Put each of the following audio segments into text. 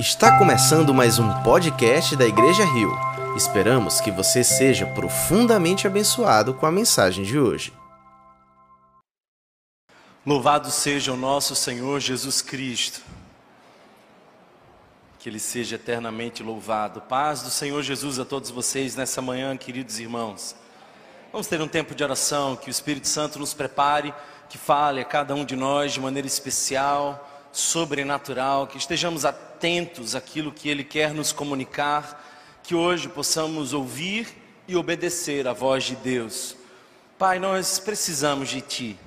Está começando mais um podcast da Igreja Rio. Esperamos que você seja profundamente abençoado com a mensagem de hoje. Louvado seja o nosso Senhor Jesus Cristo. Que Ele seja eternamente louvado. Paz do Senhor Jesus a todos vocês nessa manhã, queridos irmãos. Vamos ter um tempo de oração, que o Espírito Santo nos prepare, que fale a cada um de nós de maneira especial sobrenatural, que estejamos atentos àquilo que Ele quer nos comunicar, que hoje possamos ouvir e obedecer à voz de Deus. Pai, nós precisamos de Ti.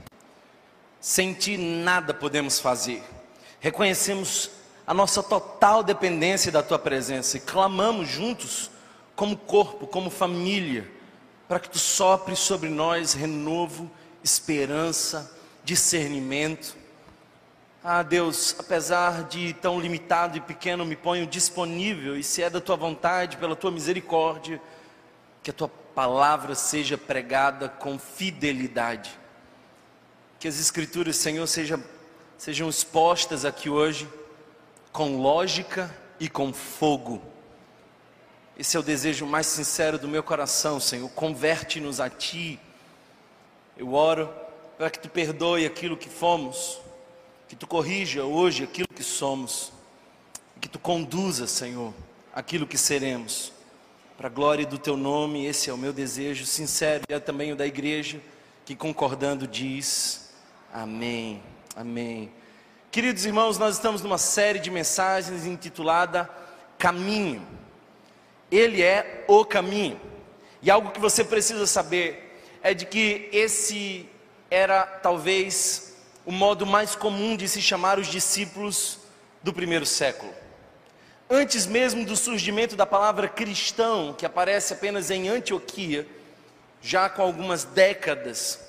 Sem Ti nada podemos fazer. Reconhecemos a nossa total dependência da Tua presença e clamamos juntos, como corpo, como família, para que Tu sopres sobre nós renovo, esperança, discernimento ah, Deus, apesar de tão limitado e pequeno, me ponho disponível, e se é da tua vontade, pela tua misericórdia, que a tua palavra seja pregada com fidelidade. Que as Escrituras, Senhor, sejam, sejam expostas aqui hoje com lógica e com fogo. Esse é o desejo mais sincero do meu coração, Senhor. Converte-nos a Ti. Eu oro para que Tu perdoe aquilo que fomos que tu corrija hoje aquilo que somos, que tu conduza, Senhor, aquilo que seremos, para a glória do teu nome, esse é o meu desejo sincero e é também o da igreja, que concordando diz: Amém, Amém. Queridos irmãos, nós estamos numa série de mensagens intitulada Caminho. Ele é o caminho. E algo que você precisa saber é de que esse era talvez o modo mais comum de se chamar os discípulos do primeiro século. Antes mesmo do surgimento da palavra cristão, que aparece apenas em Antioquia, já com algumas décadas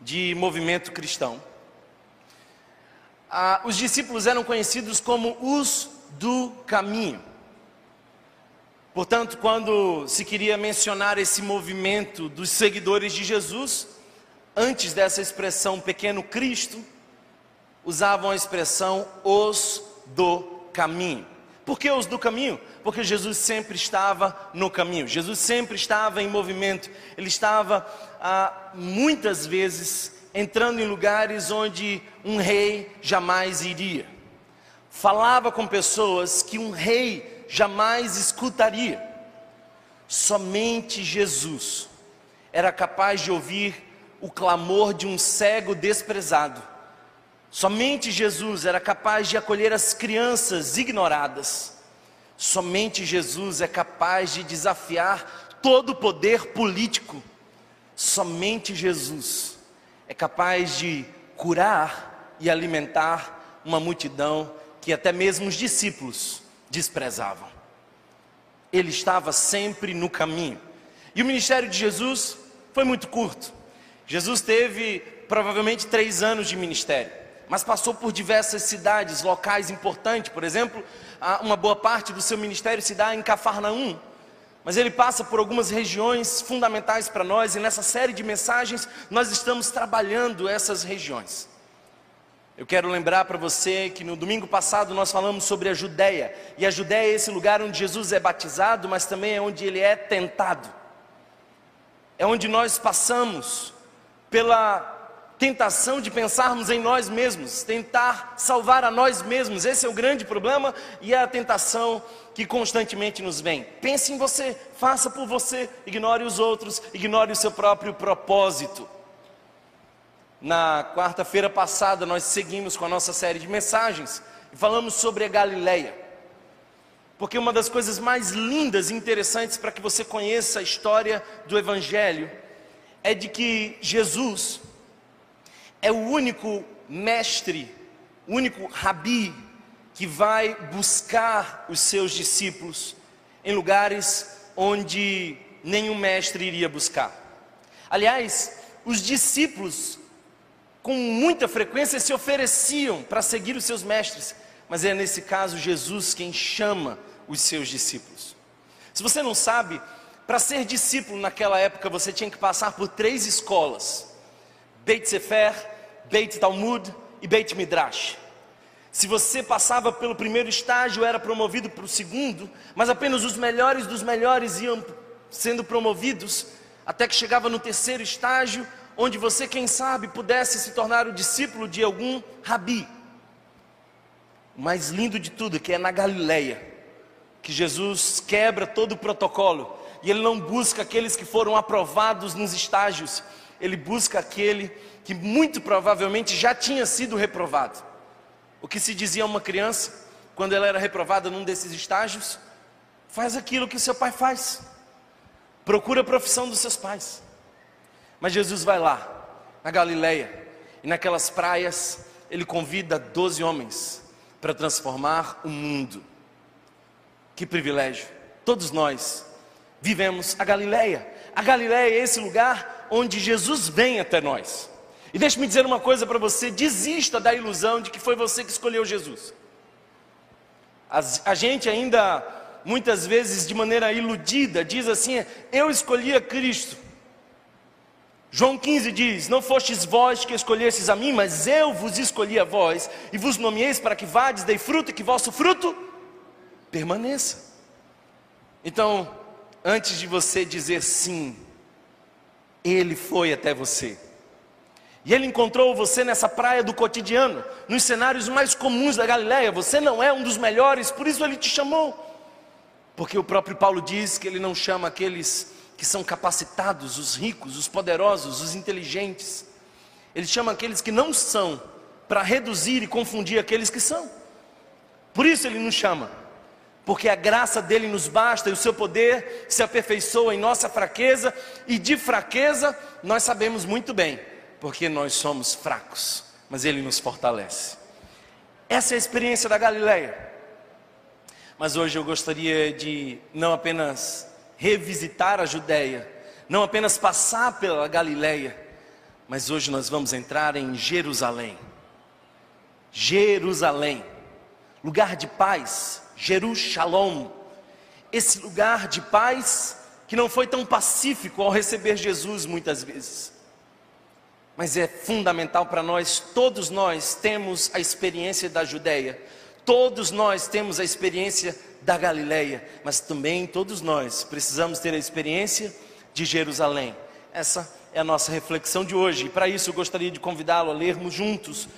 de movimento cristão, ah, os discípulos eram conhecidos como os do caminho. Portanto, quando se queria mencionar esse movimento dos seguidores de Jesus, antes dessa expressão pequeno Cristo, usavam a expressão os do caminho. Por que os do caminho? Porque Jesus sempre estava no caminho, Jesus sempre estava em movimento, ele estava ah, muitas vezes entrando em lugares onde um rei jamais iria. Falava com pessoas que um rei jamais escutaria. Somente Jesus era capaz de ouvir o clamor de um cego desprezado Somente Jesus era capaz de acolher as crianças ignoradas. Somente Jesus é capaz de desafiar todo o poder político. Somente Jesus é capaz de curar e alimentar uma multidão que até mesmo os discípulos desprezavam. Ele estava sempre no caminho. E o ministério de Jesus foi muito curto. Jesus teve provavelmente três anos de ministério mas passou por diversas cidades, locais importantes. Por exemplo, uma boa parte do seu ministério se dá em Cafarnaum. Mas ele passa por algumas regiões fundamentais para nós, e nessa série de mensagens nós estamos trabalhando essas regiões. Eu quero lembrar para você que no domingo passado nós falamos sobre a Judéia, e a Judéia é esse lugar onde Jesus é batizado, mas também é onde ele é tentado. É onde nós passamos pela tentação de pensarmos em nós mesmos, tentar salvar a nós mesmos. Esse é o grande problema e é a tentação que constantemente nos vem. Pense em você, faça por você, ignore os outros, ignore o seu próprio propósito. Na quarta-feira passada nós seguimos com a nossa série de mensagens e falamos sobre a Galileia. Porque uma das coisas mais lindas e interessantes para que você conheça a história do evangelho é de que Jesus é o único mestre, o único rabi que vai buscar os seus discípulos em lugares onde nenhum mestre iria buscar. Aliás, os discípulos com muita frequência se ofereciam para seguir os seus mestres, mas é nesse caso Jesus quem chama os seus discípulos. Se você não sabe, para ser discípulo naquela época você tinha que passar por três escolas: Beit Sefer, Beit Talmud e Beit Midrash. Se você passava pelo primeiro estágio, era promovido para o segundo, mas apenas os melhores dos melhores iam sendo promovidos, até que chegava no terceiro estágio, onde você, quem sabe, pudesse se tornar o discípulo de algum rabi. O mais lindo de tudo, que é na Galileia, que Jesus quebra todo o protocolo, e ele não busca aqueles que foram aprovados nos estágios, ele busca aquele que muito provavelmente já tinha sido reprovado. O que se dizia a uma criança quando ela era reprovada num desses estágios? Faz aquilo que seu pai faz. Procura a profissão dos seus pais. Mas Jesus vai lá, na Galileia, e naquelas praias, ele convida doze homens para transformar o mundo. Que privilégio! Todos nós vivemos a Galileia. A Galileia é esse lugar onde Jesus vem até nós. E deixe-me dizer uma coisa para você: desista da ilusão de que foi você que escolheu Jesus. A, a gente ainda, muitas vezes, de maneira iludida, diz assim: Eu escolhi a Cristo. João 15 diz: Não fostes vós que escolhestes a mim, mas eu vos escolhi a vós, e vos nomeeis para que vades, dei fruto, e que vosso fruto permaneça. Então, antes de você dizer sim, Ele foi até você. E ele encontrou você nessa praia do cotidiano, nos cenários mais comuns da Galileia. Você não é um dos melhores, por isso ele te chamou. Porque o próprio Paulo diz que ele não chama aqueles que são capacitados, os ricos, os poderosos, os inteligentes. Ele chama aqueles que não são, para reduzir e confundir aqueles que são. Por isso ele nos chama, porque a graça dele nos basta e o seu poder se aperfeiçoa em nossa fraqueza, e de fraqueza nós sabemos muito bem porque nós somos fracos, mas Ele nos fortalece. Essa é a experiência da Galileia. Mas hoje eu gostaria de não apenas revisitar a Judéia, não apenas passar pela Galileia, mas hoje nós vamos entrar em Jerusalém. Jerusalém, lugar de paz, Jerusalém. Esse lugar de paz que não foi tão pacífico ao receber Jesus muitas vezes mas é fundamental para nós, todos nós temos a experiência da Judéia, todos nós temos a experiência da Galileia, mas também todos nós precisamos ter a experiência de Jerusalém. Essa é a nossa reflexão de hoje, e para isso eu gostaria de convidá-lo a lermos juntos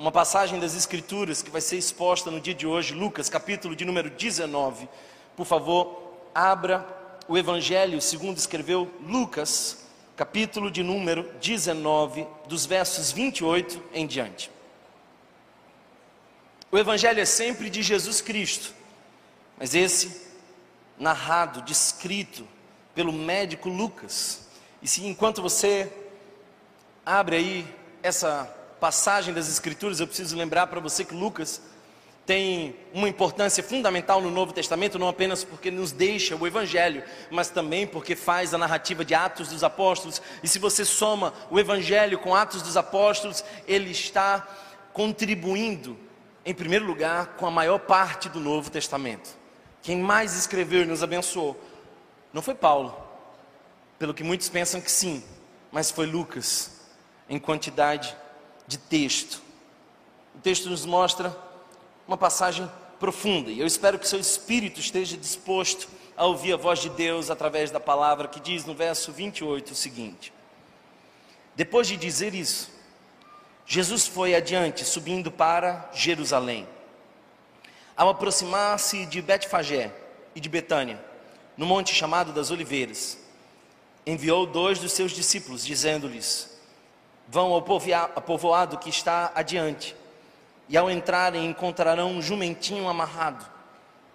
uma passagem das Escrituras que vai ser exposta no dia de hoje, Lucas, capítulo de número 19. Por favor, abra o Evangelho segundo escreveu Lucas, capítulo de número 19, dos versos 28 em diante. O Evangelho é sempre de Jesus Cristo, mas esse narrado, descrito pelo médico Lucas. E se enquanto você abre aí essa passagem das Escrituras, eu preciso lembrar para você que Lucas tem uma importância fundamental no Novo Testamento, não apenas porque nos deixa o Evangelho, mas também porque faz a narrativa de Atos dos Apóstolos. E se você soma o Evangelho com Atos dos Apóstolos, ele está contribuindo, em primeiro lugar, com a maior parte do Novo Testamento. Quem mais escreveu e nos abençoou não foi Paulo, pelo que muitos pensam que sim, mas foi Lucas, em quantidade de texto. O texto nos mostra uma passagem profunda. E eu espero que seu espírito esteja disposto a ouvir a voz de Deus através da palavra que diz no verso 28 o seguinte: Depois de dizer isso, Jesus foi adiante, subindo para Jerusalém. Ao aproximar-se de Betfagé e de Betânia, no monte chamado das Oliveiras, enviou dois dos seus discípulos, dizendo-lhes: Vão ao povoado que está adiante e ao entrarem encontrarão um jumentinho amarrado,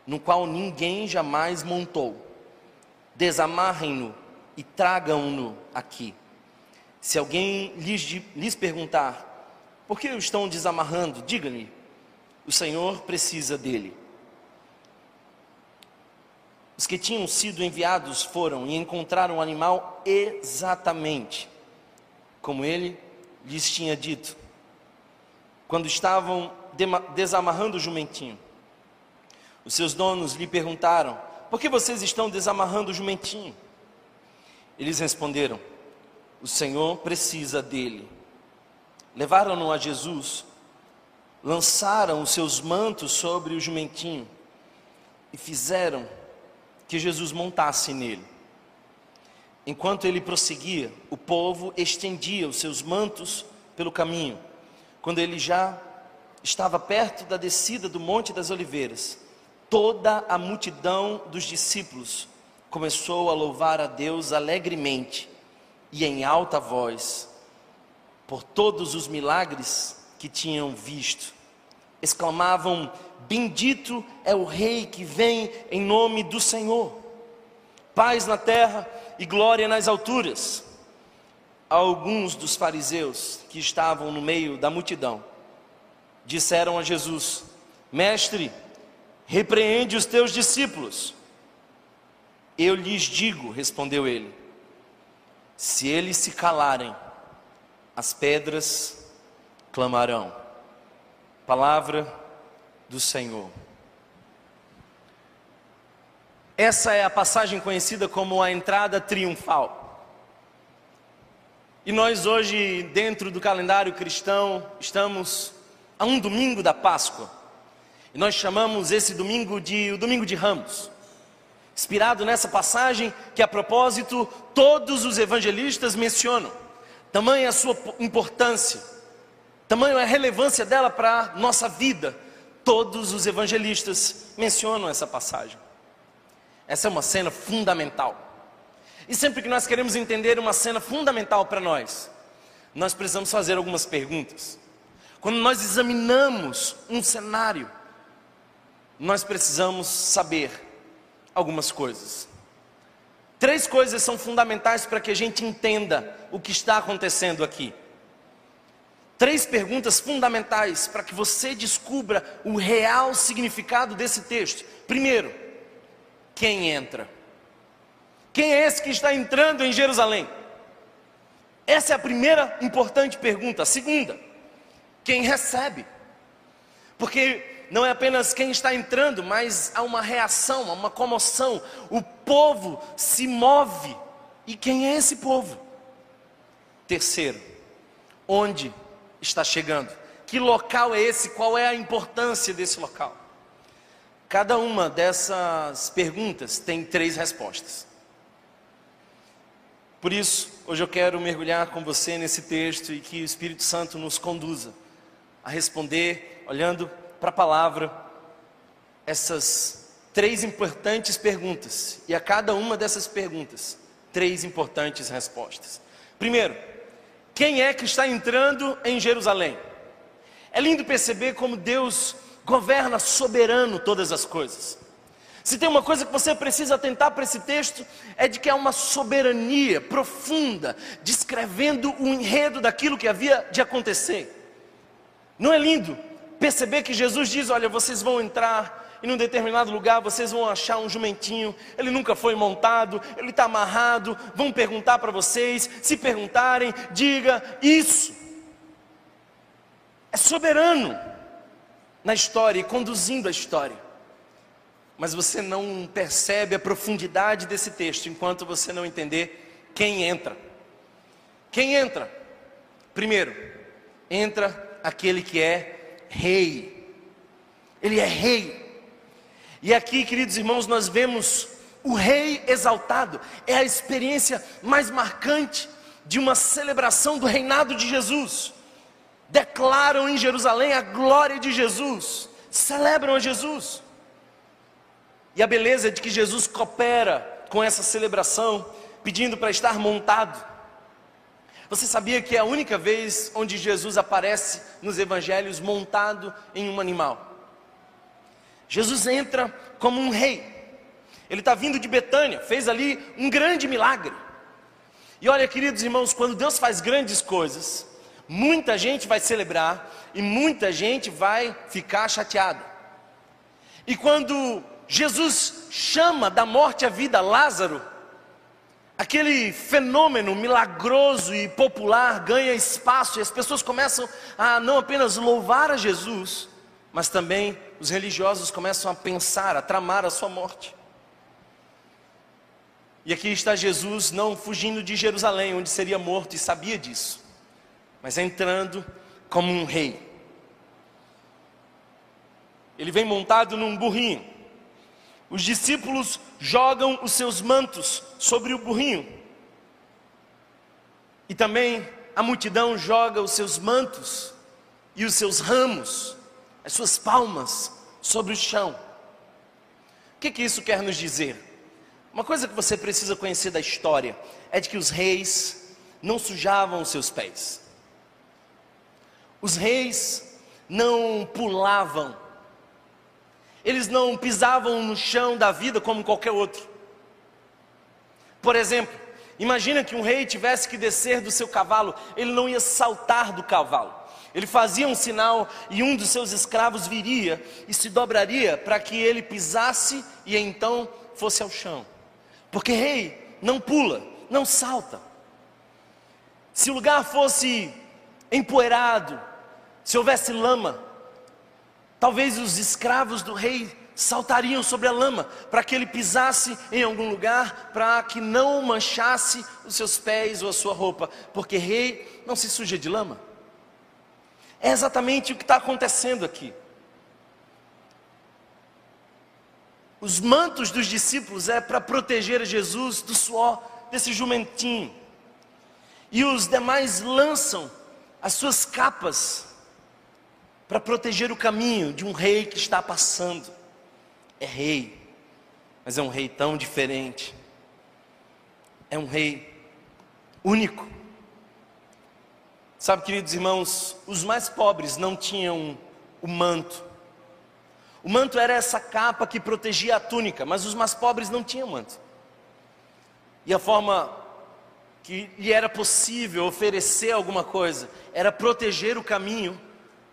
no qual ninguém jamais montou. Desamarrem-no e tragam-no aqui. Se alguém lhes, lhes perguntar, por que o estão desamarrando? Diga-lhe, o Senhor precisa dele. Os que tinham sido enviados foram e encontraram o animal exatamente como ele lhes tinha dito quando estavam desamarrando o jumentinho. Os seus donos lhe perguntaram: Por que vocês estão desamarrando o jumentinho? Eles responderam: O Senhor precisa dele. Levaram-no a Jesus. lançaram os seus mantos sobre o jumentinho e fizeram que Jesus montasse nele. Enquanto ele prosseguia, o povo estendia os seus mantos pelo caminho. Quando ele já estava perto da descida do Monte das Oliveiras, toda a multidão dos discípulos começou a louvar a Deus alegremente e em alta voz por todos os milagres que tinham visto. Exclamavam: Bendito é o Rei que vem em nome do Senhor. Paz na terra e glória nas alturas. Alguns dos fariseus que estavam no meio da multidão disseram a Jesus: Mestre, repreende os teus discípulos. Eu lhes digo, respondeu ele, se eles se calarem, as pedras clamarão. Palavra do Senhor. Essa é a passagem conhecida como a entrada triunfal. E nós hoje, dentro do calendário cristão, estamos a um domingo da Páscoa. E nós chamamos esse domingo de o domingo de Ramos. Inspirado nessa passagem que a propósito todos os evangelistas mencionam. Tamanha a sua importância, tamanha a relevância dela para a nossa vida. Todos os evangelistas mencionam essa passagem. Essa é uma cena fundamental. E sempre que nós queremos entender uma cena fundamental para nós, nós precisamos fazer algumas perguntas. Quando nós examinamos um cenário, nós precisamos saber algumas coisas. Três coisas são fundamentais para que a gente entenda o que está acontecendo aqui. Três perguntas fundamentais para que você descubra o real significado desse texto. Primeiro, quem entra. Quem é esse que está entrando em Jerusalém? Essa é a primeira importante pergunta. A segunda, quem recebe? Porque não é apenas quem está entrando, mas há uma reação, há uma comoção. O povo se move. E quem é esse povo? Terceiro, onde está chegando? Que local é esse? Qual é a importância desse local? Cada uma dessas perguntas tem três respostas. Por isso, hoje eu quero mergulhar com você nesse texto e que o Espírito Santo nos conduza a responder, olhando para a palavra, essas três importantes perguntas. E a cada uma dessas perguntas, três importantes respostas. Primeiro, quem é que está entrando em Jerusalém? É lindo perceber como Deus governa soberano todas as coisas. Se tem uma coisa que você precisa atentar para esse texto, é de que há uma soberania profunda, descrevendo o enredo daquilo que havia de acontecer. Não é lindo perceber que Jesus diz: Olha, vocês vão entrar em um determinado lugar, vocês vão achar um jumentinho, ele nunca foi montado, ele está amarrado, vão perguntar para vocês, se perguntarem, diga isso. É soberano na história e conduzindo a história. Mas você não percebe a profundidade desse texto enquanto você não entender quem entra. Quem entra? Primeiro, entra aquele que é rei. Ele é rei. E aqui, queridos irmãos, nós vemos o rei exaltado. É a experiência mais marcante de uma celebração do reinado de Jesus declaram em Jerusalém a glória de Jesus, celebram a Jesus. E a beleza de que Jesus coopera com essa celebração, pedindo para estar montado. Você sabia que é a única vez onde Jesus aparece nos evangelhos montado em um animal? Jesus entra como um rei. Ele está vindo de Betânia, fez ali um grande milagre. E olha, queridos irmãos, quando Deus faz grandes coisas, Muita gente vai celebrar e muita gente vai ficar chateada. E quando Jesus chama da morte à vida Lázaro, aquele fenômeno milagroso e popular ganha espaço e as pessoas começam a não apenas louvar a Jesus, mas também os religiosos começam a pensar, a tramar a sua morte. E aqui está Jesus não fugindo de Jerusalém, onde seria morto, e sabia disso mas entrando como um rei. Ele vem montado num burrinho. Os discípulos jogam os seus mantos sobre o burrinho. E também a multidão joga os seus mantos e os seus ramos, as suas palmas, sobre o chão. O que, que isso quer nos dizer? Uma coisa que você precisa conhecer da história é de que os reis não sujavam os seus pés. Os reis não pulavam. Eles não pisavam no chão da vida como qualquer outro. Por exemplo, imagina que um rei tivesse que descer do seu cavalo, ele não ia saltar do cavalo. Ele fazia um sinal e um dos seus escravos viria e se dobraria para que ele pisasse e então fosse ao chão. Porque rei não pula, não salta. Se o lugar fosse empoeirado, se houvesse lama, talvez os escravos do rei saltariam sobre a lama para que ele pisasse em algum lugar para que não manchasse os seus pés ou a sua roupa, porque rei não se suja de lama. É exatamente o que está acontecendo aqui. Os mantos dos discípulos é para proteger Jesus do suor desse jumentinho. E os demais lançam as suas capas para proteger o caminho de um rei que está passando. É rei, mas é um rei tão diferente. É um rei único. Sabe, queridos irmãos, os mais pobres não tinham o manto. O manto era essa capa que protegia a túnica, mas os mais pobres não tinham manto. E a forma que lhe era possível oferecer alguma coisa era proteger o caminho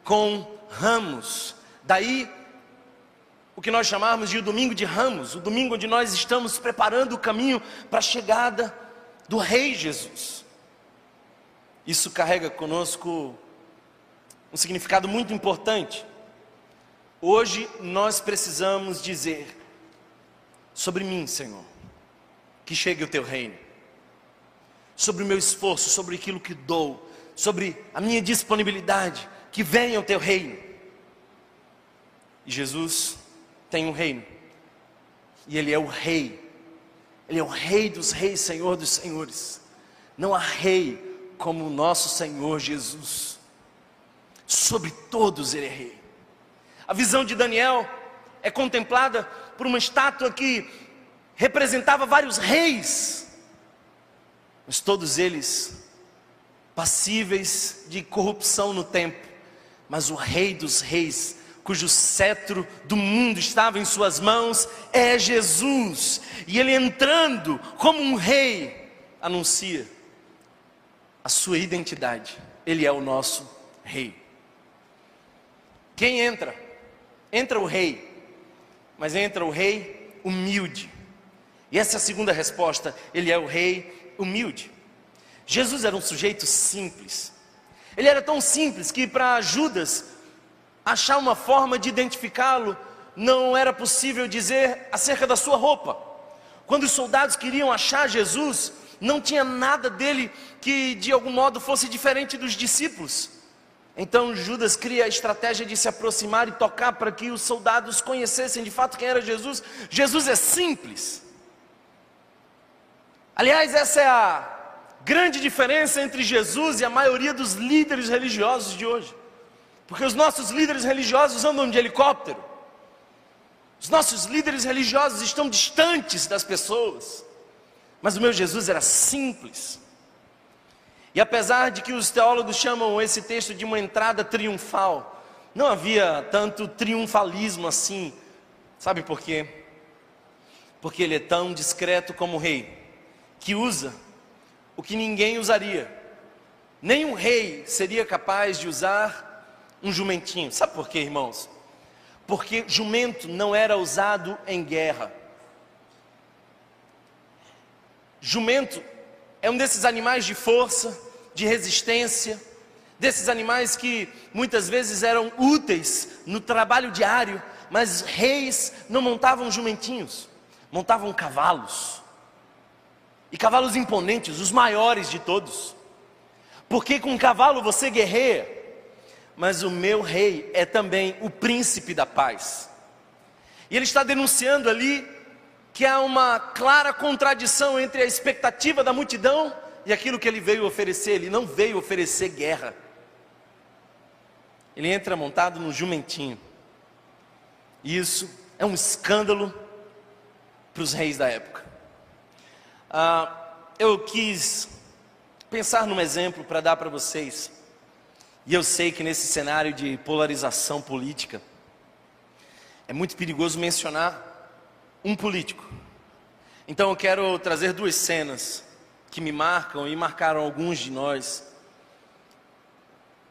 com ramos. Daí o que nós chamamos de o domingo de ramos, o domingo onde nós estamos preparando o caminho para a chegada do Rei Jesus. Isso carrega conosco um significado muito importante. Hoje nós precisamos dizer sobre mim, Senhor, que chegue o teu reino, sobre o meu esforço, sobre aquilo que dou, sobre a minha disponibilidade, que venha o teu reino. E Jesus tem um reino, e Ele é o Rei, Ele é o Rei dos Reis, Senhor dos Senhores. Não há Rei como o nosso Senhor Jesus, sobre todos Ele é Rei. A visão de Daniel é contemplada por uma estátua que representava vários reis, mas todos eles passíveis de corrupção no tempo mas o Rei dos Reis, cujo cetro do mundo estava em suas mãos, é Jesus, e ele entrando como um rei, anuncia a sua identidade, ele é o nosso rei. Quem entra? Entra o rei, mas entra o rei humilde. E essa é a segunda resposta, ele é o rei humilde. Jesus era um sujeito simples, ele era tão simples que para Judas achar uma forma de identificá-lo, não era possível dizer acerca da sua roupa. Quando os soldados queriam achar Jesus, não tinha nada dele que de algum modo fosse diferente dos discípulos. Então Judas cria a estratégia de se aproximar e tocar para que os soldados conhecessem de fato quem era Jesus. Jesus é simples. Aliás, essa é a grande diferença entre Jesus e a maioria dos líderes religiosos de hoje. Porque os nossos líderes religiosos andam de helicóptero. Os nossos líderes religiosos estão distantes das pessoas. Mas o meu Jesus era simples. E apesar de que os teólogos chamam esse texto de uma entrada triunfal, não havia tanto triunfalismo assim. Sabe por quê? Porque ele é tão discreto como o rei, que usa o que ninguém usaria. Nenhum rei seria capaz de usar um jumentinho. Sabe por quê, irmãos? Porque jumento não era usado em guerra. Jumento é um desses animais de força, de resistência, desses animais que muitas vezes eram úteis no trabalho diário, mas reis não montavam jumentinhos, montavam cavalos e cavalos imponentes, os maiores de todos. Porque com um cavalo você guerreia, mas o meu rei é também o príncipe da paz. E ele está denunciando ali que há uma clara contradição entre a expectativa da multidão e aquilo que ele veio oferecer. Ele não veio oferecer guerra. Ele entra montado no jumentinho. E isso é um escândalo para os reis da época. Ah, eu quis pensar num exemplo para dar para vocês. E eu sei que nesse cenário de polarização política, é muito perigoso mencionar um político. Então eu quero trazer duas cenas que me marcam e marcaram alguns de nós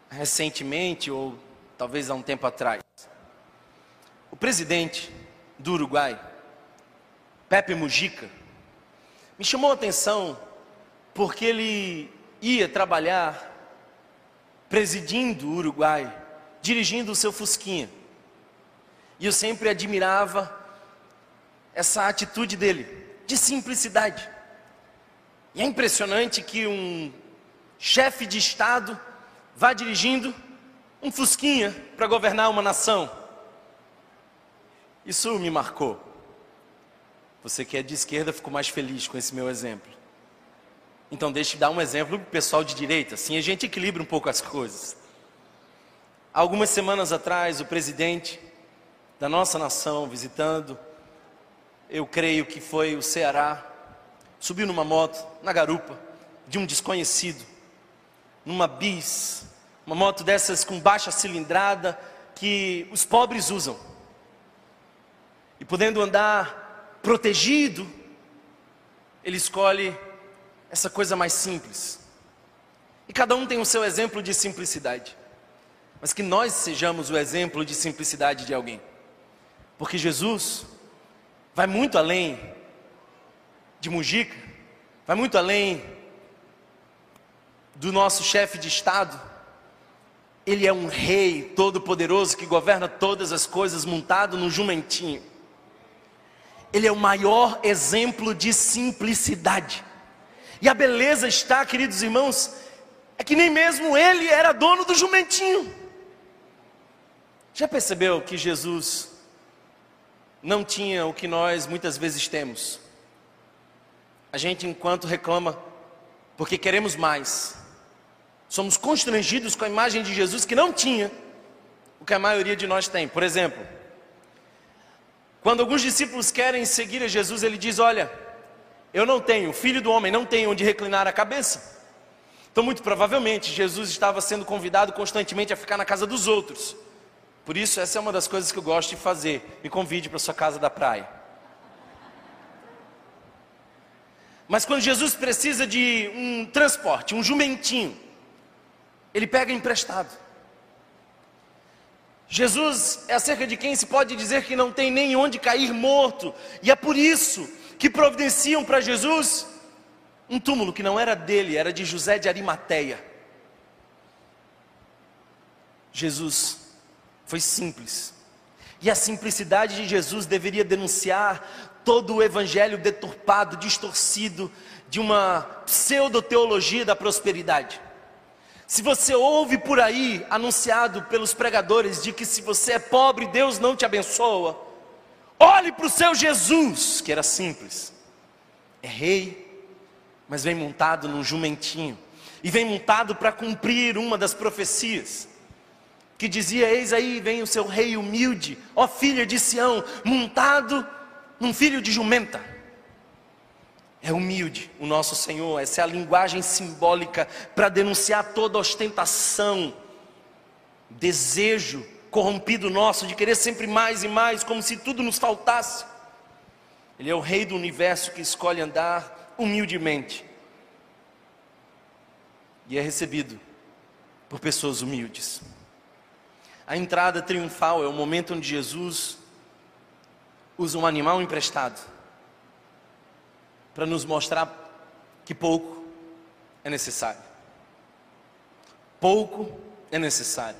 recentemente ou talvez há um tempo atrás. O presidente do Uruguai, Pepe Mujica, me chamou a atenção porque ele ia trabalhar presidindo o Uruguai, dirigindo o seu Fusquinha. E eu sempre admirava essa atitude dele, de simplicidade. E é impressionante que um chefe de Estado vá dirigindo um Fusquinha para governar uma nação. Isso me marcou. Você que é de esquerda ficou mais feliz com esse meu exemplo. Então deixe dar um exemplo para o pessoal de direita, assim a gente equilibra um pouco as coisas. Algumas semanas atrás, o presidente da nossa nação visitando eu creio que foi o Ceará, subiu numa moto, na garupa, de um desconhecido, numa bis, uma moto dessas com baixa cilindrada, que os pobres usam. E podendo andar protegido, ele escolhe essa coisa mais simples. E cada um tem o seu exemplo de simplicidade. Mas que nós sejamos o exemplo de simplicidade de alguém. Porque Jesus vai muito além de Mujica, vai muito além do nosso chefe de Estado. Ele é um rei todo-poderoso que governa todas as coisas montado no jumentinho. Ele é o maior exemplo de simplicidade. E a beleza está, queridos irmãos, é que nem mesmo ele era dono do jumentinho. Já percebeu que Jesus não tinha o que nós muitas vezes temos. A gente, enquanto reclama, porque queremos mais, somos constrangidos com a imagem de Jesus que não tinha o que a maioria de nós tem. Por exemplo, quando alguns discípulos querem seguir a Jesus, ele diz: Olha, eu não tenho, filho do homem não tem onde reclinar a cabeça. Então, muito provavelmente, Jesus estava sendo convidado constantemente a ficar na casa dos outros. Por isso, essa é uma das coisas que eu gosto de fazer. Me convide para sua casa da praia. Mas quando Jesus precisa de um transporte, um jumentinho, ele pega emprestado. Jesus é acerca de quem se pode dizer que não tem nem onde cair morto, e é por isso que providenciam para Jesus um túmulo que não era dele, era de José de Arimateia. Jesus foi simples. E a simplicidade de Jesus deveria denunciar todo o evangelho deturpado, distorcido de uma pseudo-teologia da prosperidade. Se você ouve por aí anunciado pelos pregadores de que se você é pobre, Deus não te abençoa, olhe para o seu Jesus, que era simples. É rei, mas vem montado num jumentinho, e vem montado para cumprir uma das profecias que dizia: Eis aí vem o seu rei humilde, ó filha de Sião, montado num filho de jumenta. É humilde o nosso Senhor, essa é a linguagem simbólica para denunciar toda ostentação, desejo corrompido nosso de querer sempre mais e mais, como se tudo nos faltasse. Ele é o rei do universo que escolhe andar humildemente e é recebido por pessoas humildes. A entrada triunfal é o momento onde Jesus usa um animal emprestado para nos mostrar que pouco é necessário. Pouco é necessário.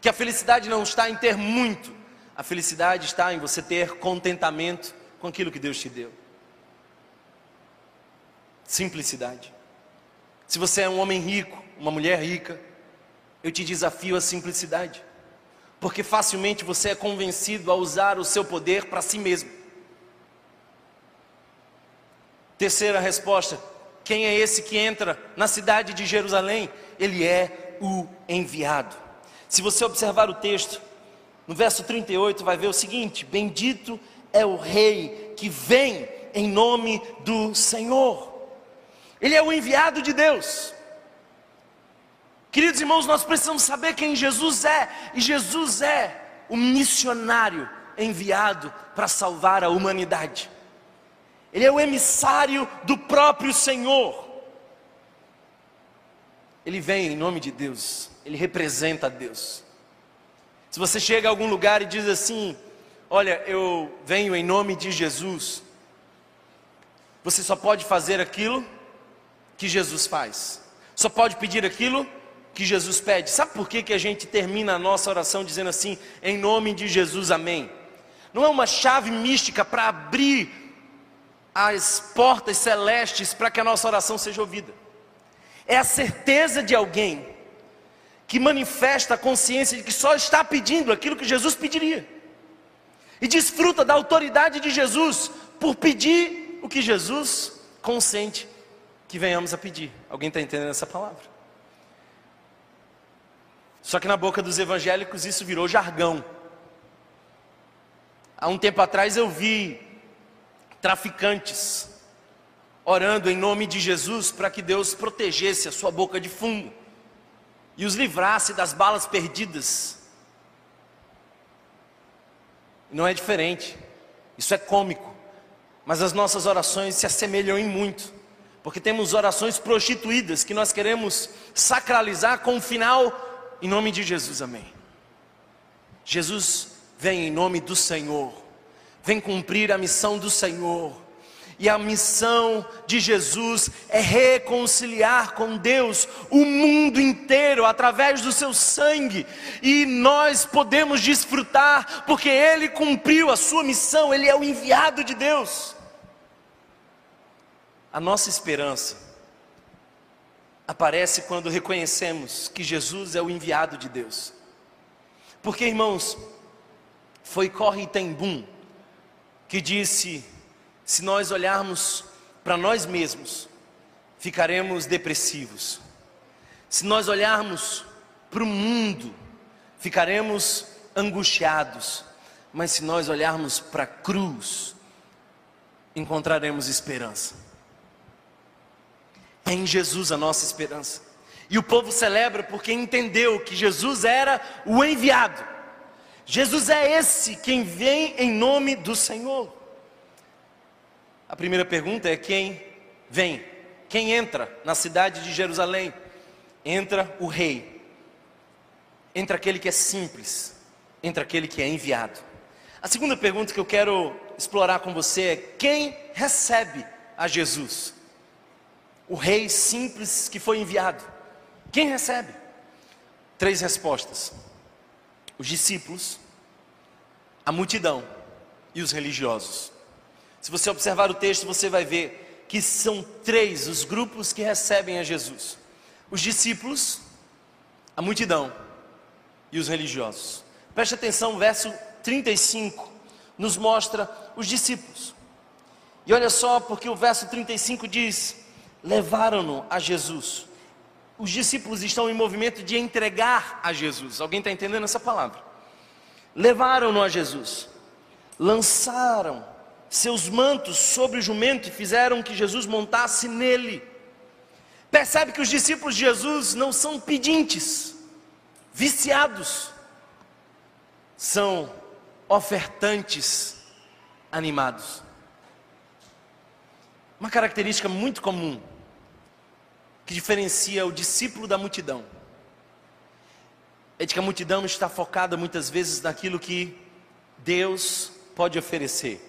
Que a felicidade não está em ter muito, a felicidade está em você ter contentamento com aquilo que Deus te deu. Simplicidade. Se você é um homem rico, uma mulher rica, eu te desafio à simplicidade, porque facilmente você é convencido a usar o seu poder para si mesmo. Terceira resposta: quem é esse que entra na cidade de Jerusalém? Ele é o enviado. Se você observar o texto, no verso 38 vai ver o seguinte: Bendito é o rei que vem em nome do Senhor. Ele é o enviado de Deus. Queridos irmãos, nós precisamos saber quem Jesus é, e Jesus é o missionário enviado para salvar a humanidade. Ele é o emissário do próprio Senhor. Ele vem em nome de Deus, ele representa Deus. Se você chega a algum lugar e diz assim: Olha, eu venho em nome de Jesus, você só pode fazer aquilo que Jesus faz, só pode pedir aquilo que Jesus pede. Sabe por que, que a gente termina a nossa oração dizendo assim: Em nome de Jesus, amém? Não é uma chave mística para abrir as portas celestes para que a nossa oração seja ouvida é a certeza de alguém que manifesta a consciência de que só está pedindo aquilo que Jesus pediria, e desfruta da autoridade de Jesus por pedir o que Jesus consente que venhamos a pedir. Alguém está entendendo essa palavra? Só que na boca dos evangélicos isso virou jargão. Há um tempo atrás eu vi traficantes orando em nome de Jesus para que Deus protegesse a sua boca de fumo e os livrasse das balas perdidas. Não é diferente, isso é cômico, mas as nossas orações se assemelham em muito, porque temos orações prostituídas que nós queremos sacralizar com o final em nome de Jesus, amém. Jesus vem em nome do Senhor, vem cumprir a missão do Senhor. E a missão de Jesus é reconciliar com Deus o mundo inteiro através do seu sangue, e nós podemos desfrutar, porque Ele cumpriu a sua missão, Ele é o enviado de Deus. A nossa esperança aparece quando reconhecemos que Jesus é o enviado de Deus, porque irmãos, foi Corre Tem que disse se nós olharmos para nós mesmos, ficaremos depressivos. Se nós olharmos para o mundo, ficaremos angustiados. Mas se nós olharmos para a cruz, encontraremos esperança. É em Jesus a nossa esperança. E o povo celebra porque entendeu que Jesus era o enviado. Jesus é esse quem vem em nome do Senhor. A primeira pergunta é: quem vem? Quem entra na cidade de Jerusalém? Entra o rei, entra aquele que é simples, entra aquele que é enviado. A segunda pergunta que eu quero explorar com você é: quem recebe a Jesus? O rei simples que foi enviado. Quem recebe? Três respostas: os discípulos, a multidão e os religiosos. Se você observar o texto, você vai ver que são três os grupos que recebem a Jesus: os discípulos, a multidão e os religiosos. Preste atenção, o verso 35 nos mostra os discípulos. E olha só, porque o verso 35 diz: levaram-no a Jesus. Os discípulos estão em movimento de entregar a Jesus. Alguém está entendendo essa palavra? Levaram-no a Jesus, lançaram seus mantos sobre o jumento e fizeram que Jesus montasse nele. Percebe que os discípulos de Jesus não são pedintes, viciados, são ofertantes animados. Uma característica muito comum que diferencia o discípulo da multidão é de que a multidão está focada muitas vezes naquilo que Deus pode oferecer.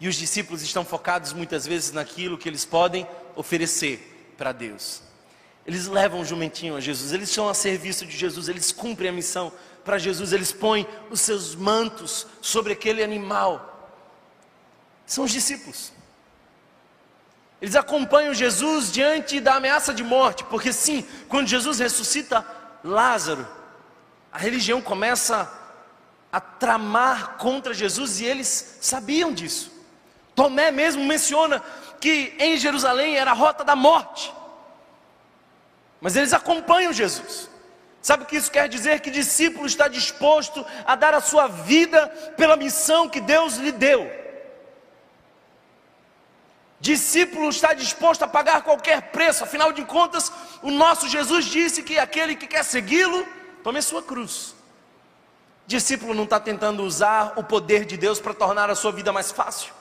E os discípulos estão focados muitas vezes naquilo que eles podem oferecer para Deus. Eles levam o jumentinho a Jesus, eles estão a serviço de Jesus, eles cumprem a missão para Jesus, eles põem os seus mantos sobre aquele animal. São os discípulos. Eles acompanham Jesus diante da ameaça de morte, porque sim, quando Jesus ressuscita, Lázaro, a religião começa a tramar contra Jesus e eles sabiam disso. Tomé mesmo menciona que em Jerusalém era a rota da morte. Mas eles acompanham Jesus. Sabe o que isso quer dizer? Que discípulo está disposto a dar a sua vida pela missão que Deus lhe deu. Discípulo está disposto a pagar qualquer preço, afinal de contas, o nosso Jesus disse que aquele que quer segui-lo, tome sua cruz. Discípulo não está tentando usar o poder de Deus para tornar a sua vida mais fácil.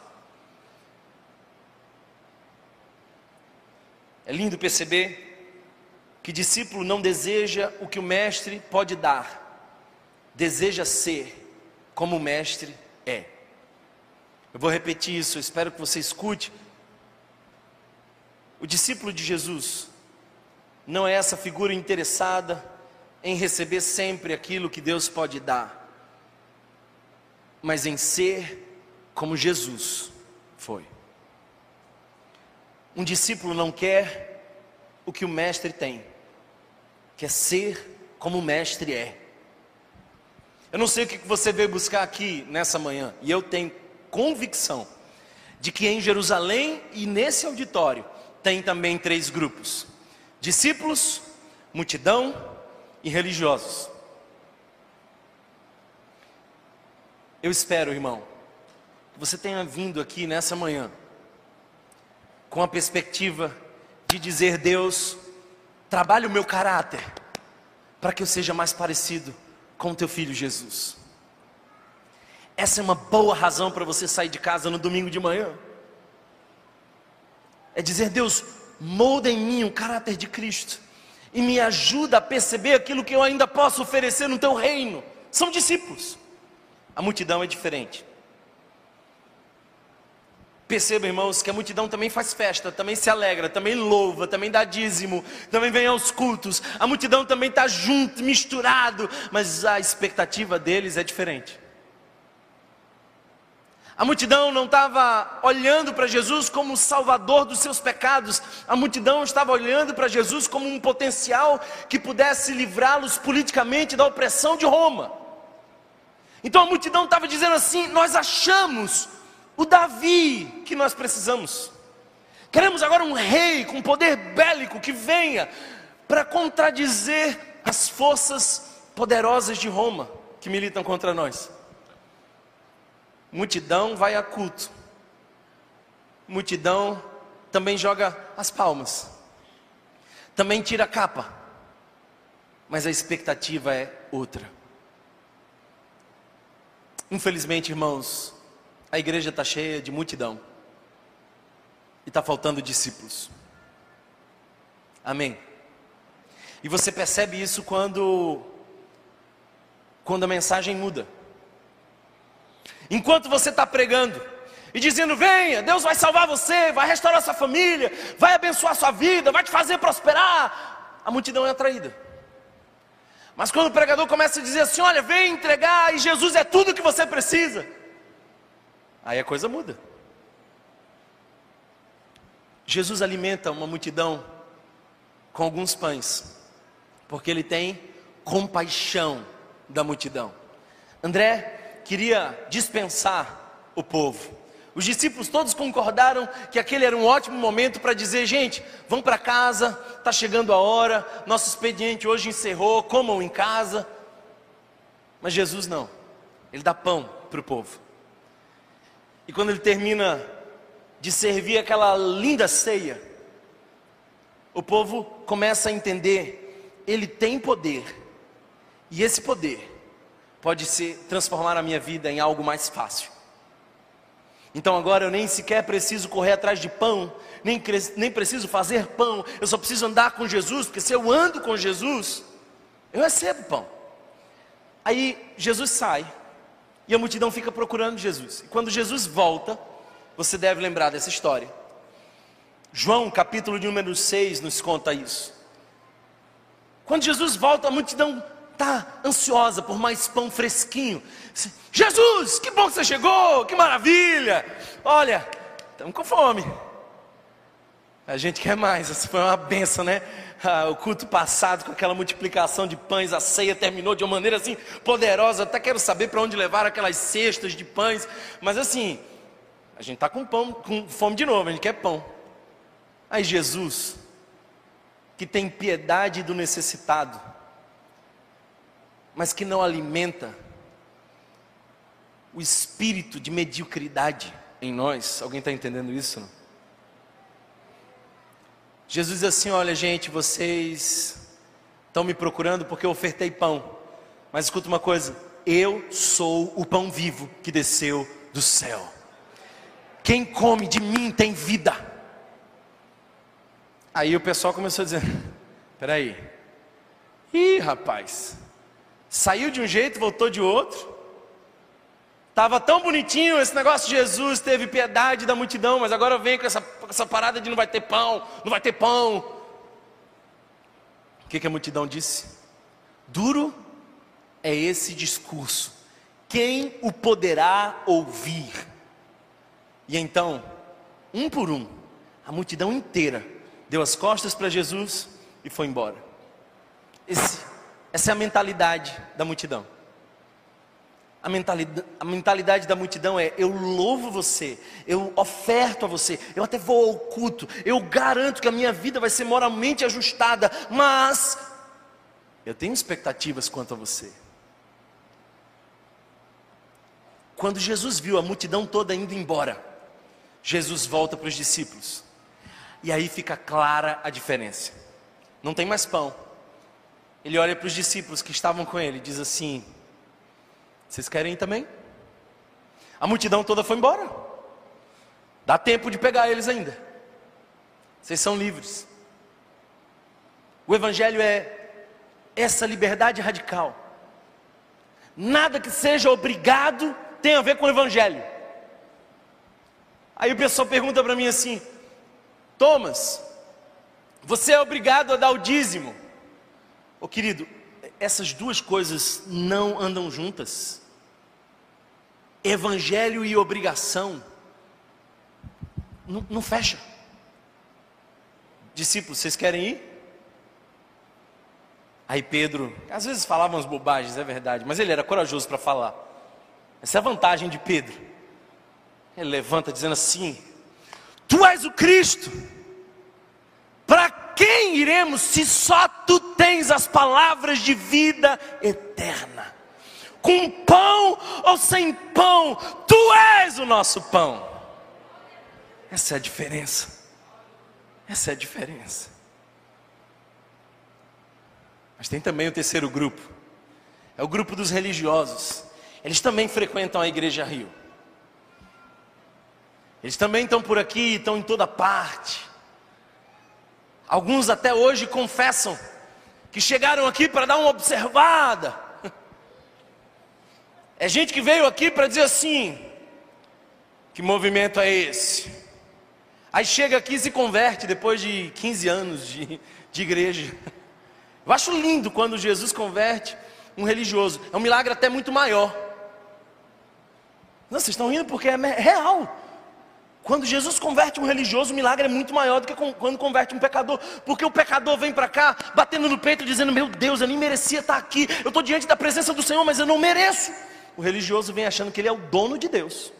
É lindo perceber que discípulo não deseja o que o mestre pode dar, deseja ser como o mestre é. Eu vou repetir isso, espero que você escute. O discípulo de Jesus não é essa figura interessada em receber sempre aquilo que Deus pode dar, mas em ser como Jesus foi. Um discípulo não quer o que o mestre tem, quer ser como o mestre é. Eu não sei o que você veio buscar aqui nessa manhã, e eu tenho convicção de que em Jerusalém e nesse auditório tem também três grupos: discípulos, multidão e religiosos. Eu espero, irmão, que você tenha vindo aqui nessa manhã com a perspectiva de dizer: Deus, Trabalhe o meu caráter para que eu seja mais parecido com o teu filho Jesus. Essa é uma boa razão para você sair de casa no domingo de manhã. É dizer, Deus, molda em mim o caráter de Cristo e me ajuda a perceber aquilo que eu ainda posso oferecer no teu reino. São discípulos. A multidão é diferente. Perceba, irmãos, que a multidão também faz festa, também se alegra, também louva, também dá dízimo, também vem aos cultos. A multidão também está junto, misturado, mas a expectativa deles é diferente. A multidão não estava olhando para Jesus como o salvador dos seus pecados, a multidão estava olhando para Jesus como um potencial que pudesse livrá-los politicamente da opressão de Roma. Então a multidão estava dizendo assim: Nós achamos o Davi que nós precisamos. Queremos agora um rei com poder bélico que venha para contradizer as forças poderosas de Roma que militam contra nós. Multidão vai a culto. Multidão também joga as palmas. Também tira a capa. Mas a expectativa é outra. Infelizmente, irmãos, a igreja está cheia de multidão e está faltando discípulos. Amém. E você percebe isso quando quando a mensagem muda. Enquanto você está pregando e dizendo: venha, Deus vai salvar você, vai restaurar sua família, vai abençoar sua vida, vai te fazer prosperar, a multidão é atraída. Mas quando o pregador começa a dizer assim: olha, vem entregar e Jesus é tudo que você precisa. Aí a coisa muda. Jesus alimenta uma multidão com alguns pães, porque ele tem compaixão da multidão. André queria dispensar o povo. Os discípulos todos concordaram que aquele era um ótimo momento para dizer: gente, vão para casa, está chegando a hora, nosso expediente hoje encerrou, comam em casa. Mas Jesus não, ele dá pão para o povo. E quando ele termina de servir aquela linda ceia, o povo começa a entender, ele tem poder. E esse poder pode ser transformar a minha vida em algo mais fácil. Então agora eu nem sequer preciso correr atrás de pão, nem, nem preciso fazer pão, eu só preciso andar com Jesus, porque se eu ando com Jesus, eu recebo pão. Aí Jesus sai, e a multidão fica procurando Jesus. E quando Jesus volta, você deve lembrar dessa história. João, capítulo de número 6, nos conta isso. Quando Jesus volta, a multidão está ansiosa por mais pão fresquinho. Jesus, que bom que você chegou, que maravilha! Olha, estamos com fome. A gente quer mais, essa foi uma benção, né? ah, o culto passado com aquela multiplicação de pães, a ceia terminou de uma maneira assim poderosa. Até quero saber para onde levar aquelas cestas de pães, mas assim, a gente está com pão, com fome de novo, a gente quer pão. Aí Jesus, que tem piedade do necessitado, mas que não alimenta o espírito de mediocridade em nós. Alguém está entendendo isso? Não? Jesus diz assim: Olha, gente, vocês estão me procurando porque eu ofertei pão. Mas escuta uma coisa: eu sou o pão vivo que desceu do céu. Quem come de mim tem vida. Aí o pessoal começou a dizer: Peraí, ih, rapaz, saiu de um jeito, voltou de outro. Estava tão bonitinho esse negócio de Jesus, teve piedade da multidão, mas agora vem com essa, essa parada de não vai ter pão, não vai ter pão. O que, que a multidão disse? Duro é esse discurso. Quem o poderá ouvir? E então, um por um, a multidão inteira deu as costas para Jesus e foi embora. Esse, essa é a mentalidade da multidão. A mentalidade, a mentalidade, da multidão é: eu louvo você, eu oferto a você, eu até vou ao culto, eu garanto que a minha vida vai ser moralmente ajustada, mas eu tenho expectativas quanto a você. Quando Jesus viu a multidão toda indo embora, Jesus volta para os discípulos, e aí fica clara a diferença: não tem mais pão. Ele olha para os discípulos que estavam com ele e diz assim: vocês querem ir também? A multidão toda foi embora. Dá tempo de pegar eles ainda. Vocês são livres. O Evangelho é essa liberdade radical. Nada que seja obrigado tem a ver com o Evangelho. Aí o pessoal pergunta para mim assim: Thomas, você é obrigado a dar o dízimo? Ô querido, essas duas coisas não andam juntas evangelho e obrigação não, não fecha. Discípulos, vocês querem ir? Aí Pedro, às vezes falava umas bobagens, é verdade, mas ele era corajoso para falar. Essa é a vantagem de Pedro. Ele levanta dizendo assim: Tu és o Cristo. Para quem iremos se só tu tens as palavras de vida eterna? com pão ou sem pão, tu és o nosso pão. Essa é a diferença. Essa é a diferença. Mas tem também o terceiro grupo. É o grupo dos religiosos. Eles também frequentam a igreja Rio. Eles também estão por aqui, estão em toda parte. Alguns até hoje confessam que chegaram aqui para dar uma observada é gente que veio aqui para dizer assim: que movimento é esse? Aí chega aqui e se converte depois de 15 anos de, de igreja. Eu acho lindo quando Jesus converte um religioso. É um milagre até muito maior. Não, vocês estão rindo porque é real. Quando Jesus converte um religioso, o milagre é muito maior do que quando converte um pecador, porque o pecador vem para cá, batendo no peito, dizendo: Meu Deus, eu nem merecia estar aqui, eu estou diante da presença do Senhor, mas eu não mereço o religioso vem achando que ele é o dono de Deus.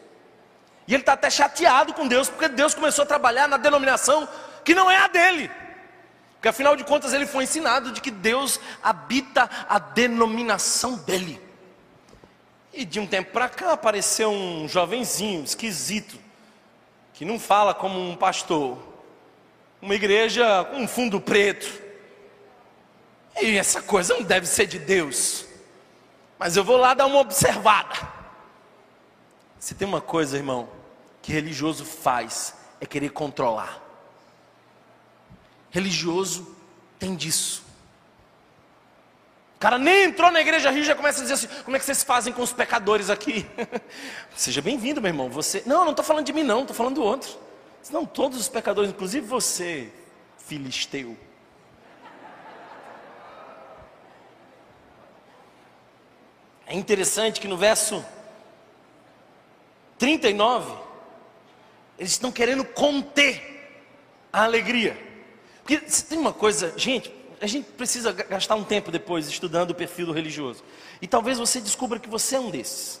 E ele está até chateado com Deus, porque Deus começou a trabalhar na denominação que não é a dele. Porque afinal de contas ele foi ensinado de que Deus habita a denominação dele. E de um tempo para cá apareceu um jovenzinho esquisito, que não fala como um pastor, uma igreja com um fundo preto. E essa coisa não deve ser de Deus. Mas eu vou lá dar uma observada. Se tem uma coisa, irmão, que religioso faz, é querer controlar. Religioso tem disso. Cara nem entrou na igreja rio, já começa a dizer assim: como é que vocês fazem com os pecadores aqui? Seja bem-vindo, meu irmão. Você. Não, não estou falando de mim, não, estou falando do outro. Não, todos os pecadores, inclusive você, filisteu. É interessante que no verso 39, eles estão querendo conter a alegria. Porque tem uma coisa, gente, a gente precisa gastar um tempo depois estudando o perfil do religioso. E talvez você descubra que você é um desses.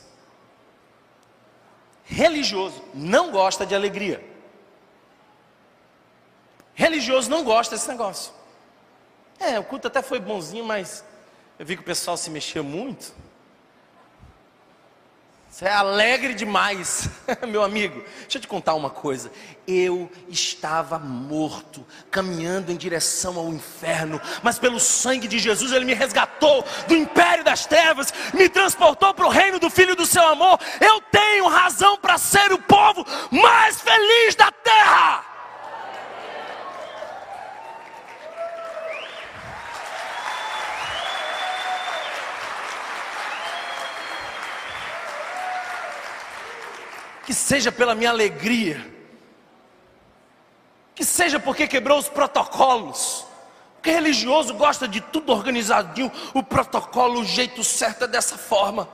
Religioso não gosta de alegria. Religioso não gosta desse negócio. É, o culto até foi bonzinho, mas eu vi que o pessoal se mexeu muito. Você é alegre demais, meu amigo. Deixa eu te contar uma coisa. Eu estava morto, caminhando em direção ao inferno, mas pelo sangue de Jesus ele me resgatou do império das trevas, me transportou para o reino do Filho do seu amor. Eu tenho razão para ser o povo mais feliz da terra. Que seja pela minha alegria, que seja porque quebrou os protocolos. Porque religioso gosta de tudo organizadinho, o protocolo, o jeito certo é dessa forma.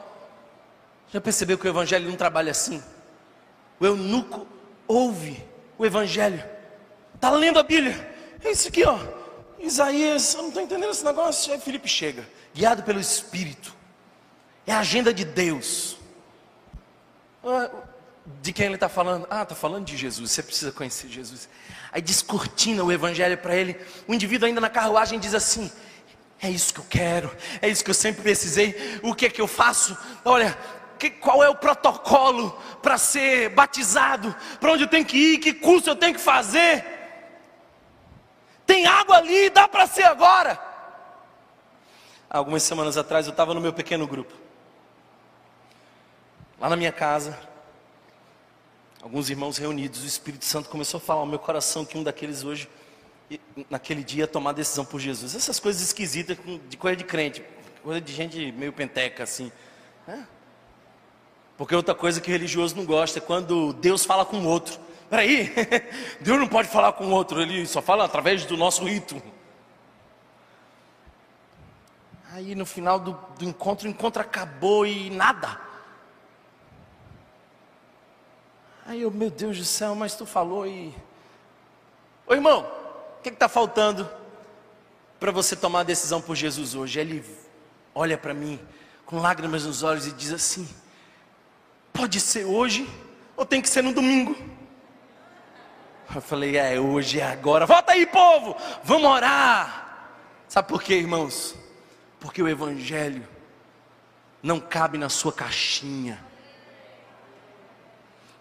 Já percebeu que o evangelho não trabalha assim? O eunuco ouve o evangelho, está lendo a Bíblia, é isso aqui, ó. Isaías, eu não estou entendendo esse negócio. Aí Felipe chega, guiado pelo Espírito, é a agenda de Deus. De quem ele está falando? Ah, está falando de Jesus, você precisa conhecer Jesus. Aí descortina o evangelho para ele. O indivíduo ainda na carruagem diz assim: É isso que eu quero, é isso que eu sempre precisei. O que é que eu faço? Olha, que, qual é o protocolo para ser batizado? Para onde eu tenho que ir? Que curso eu tenho que fazer? Tem água ali, dá para ser agora. Algumas semanas atrás eu estava no meu pequeno grupo, lá na minha casa, alguns irmãos reunidos, o Espírito Santo começou a falar ao meu coração que um daqueles hoje, naquele dia, ia tomar decisão por Jesus. Essas coisas esquisitas, de coisa de crente, coisa de gente meio penteca assim. Né? Porque outra coisa que o religioso não gosta é quando Deus fala com outro. Peraí, Deus não pode falar com outro, ele só fala através do nosso rito. Aí no final do, do encontro, o encontro acabou e nada. Aí eu, meu Deus do céu, mas tu falou e. Ô irmão, o que está faltando para você tomar a decisão por Jesus hoje? Ele olha para mim com lágrimas nos olhos e diz assim: Pode ser hoje ou tem que ser no domingo? Eu falei: É hoje, é agora. Volta aí, povo, vamos orar. Sabe por quê, irmãos? Porque o Evangelho não cabe na sua caixinha.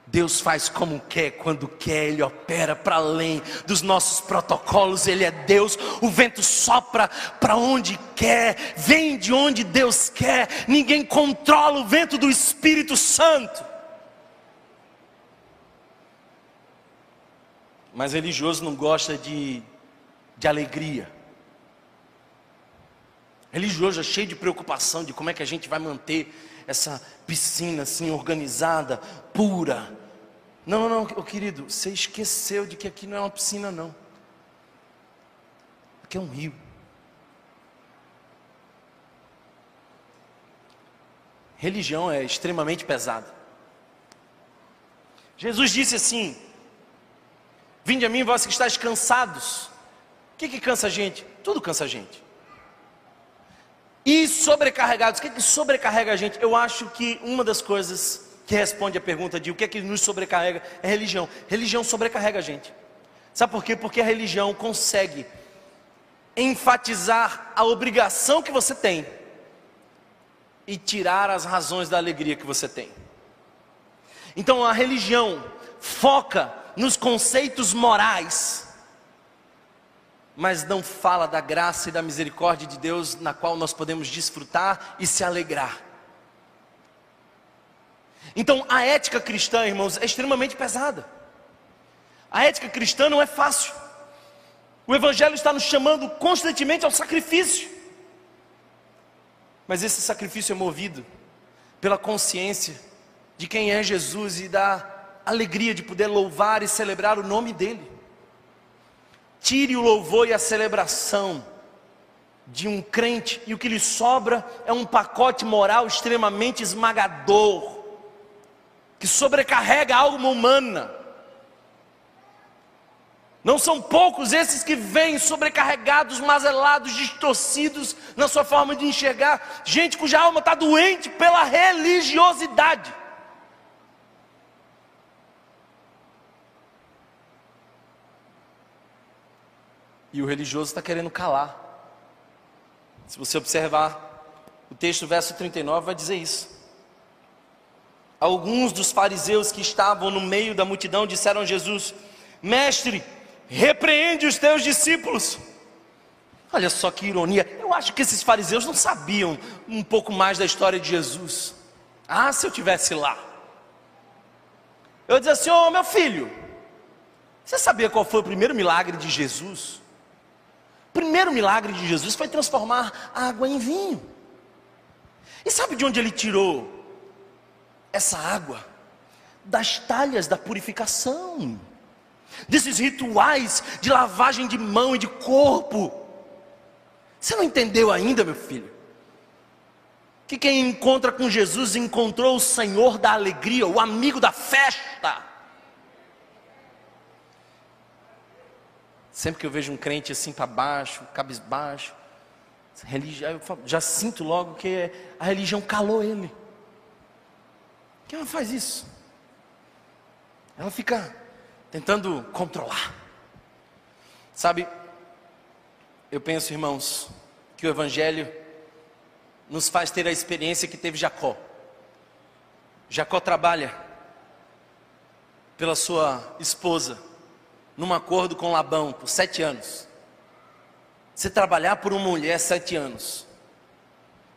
Deus faz como quer, quando quer, Ele opera para além dos nossos protocolos, Ele é Deus, o vento sopra para onde quer, vem de onde Deus quer, ninguém controla o vento do Espírito Santo. Mas religioso não gosta de, de alegria. Religioso é cheio de preocupação de como é que a gente vai manter essa piscina assim organizada, pura. Não, não, não, querido, você esqueceu de que aqui não é uma piscina, não. Aqui é um rio. Religião é extremamente pesada. Jesus disse assim: Vinde a mim, vós que estáis cansados. O que, que cansa a gente? Tudo cansa a gente. E sobrecarregados, o que, que sobrecarrega a gente? Eu acho que uma das coisas que responde a pergunta de o que é que nos sobrecarrega é religião. Religião sobrecarrega a gente. Sabe por quê? Porque a religião consegue enfatizar a obrigação que você tem e tirar as razões da alegria que você tem. Então a religião foca nos conceitos morais mas não fala da graça e da misericórdia de Deus na qual nós podemos desfrutar e se alegrar. Então, a ética cristã, irmãos, é extremamente pesada. A ética cristã não é fácil. O Evangelho está nos chamando constantemente ao sacrifício. Mas esse sacrifício é movido pela consciência de quem é Jesus e da alegria de poder louvar e celebrar o nome dEle. Tire o louvor e a celebração de um crente e o que lhe sobra é um pacote moral extremamente esmagador, que sobrecarrega a alma humana. Não são poucos esses que vêm sobrecarregados, mazelados, distorcidos na sua forma de enxergar. Gente cuja alma está doente pela religiosidade. E o religioso está querendo calar. Se você observar o texto, verso 39, vai dizer isso. Alguns dos fariseus que estavam no meio da multidão disseram a Jesus: Mestre, repreende os teus discípulos. Olha só que ironia. Eu acho que esses fariseus não sabiam um pouco mais da história de Jesus. Ah, se eu tivesse lá. Eu dizia assim: Ô oh, meu filho, você sabia qual foi o primeiro milagre de Jesus? O primeiro milagre de Jesus foi transformar água em vinho. E sabe de onde ele tirou essa água? Das talhas da purificação desses rituais de lavagem de mão e de corpo. Você não entendeu ainda, meu filho? Que quem encontra com Jesus encontrou o Senhor da alegria, o amigo da festa. Sempre que eu vejo um crente assim para baixo, cabisbaixo, religião, já sinto logo que a religião calou ele. Que ela faz isso? Ela fica tentando controlar. Sabe, eu penso, irmãos, que o Evangelho nos faz ter a experiência que teve Jacó. Jacó trabalha pela sua esposa, num acordo com Labão, por sete anos. Você trabalhar por uma mulher sete anos.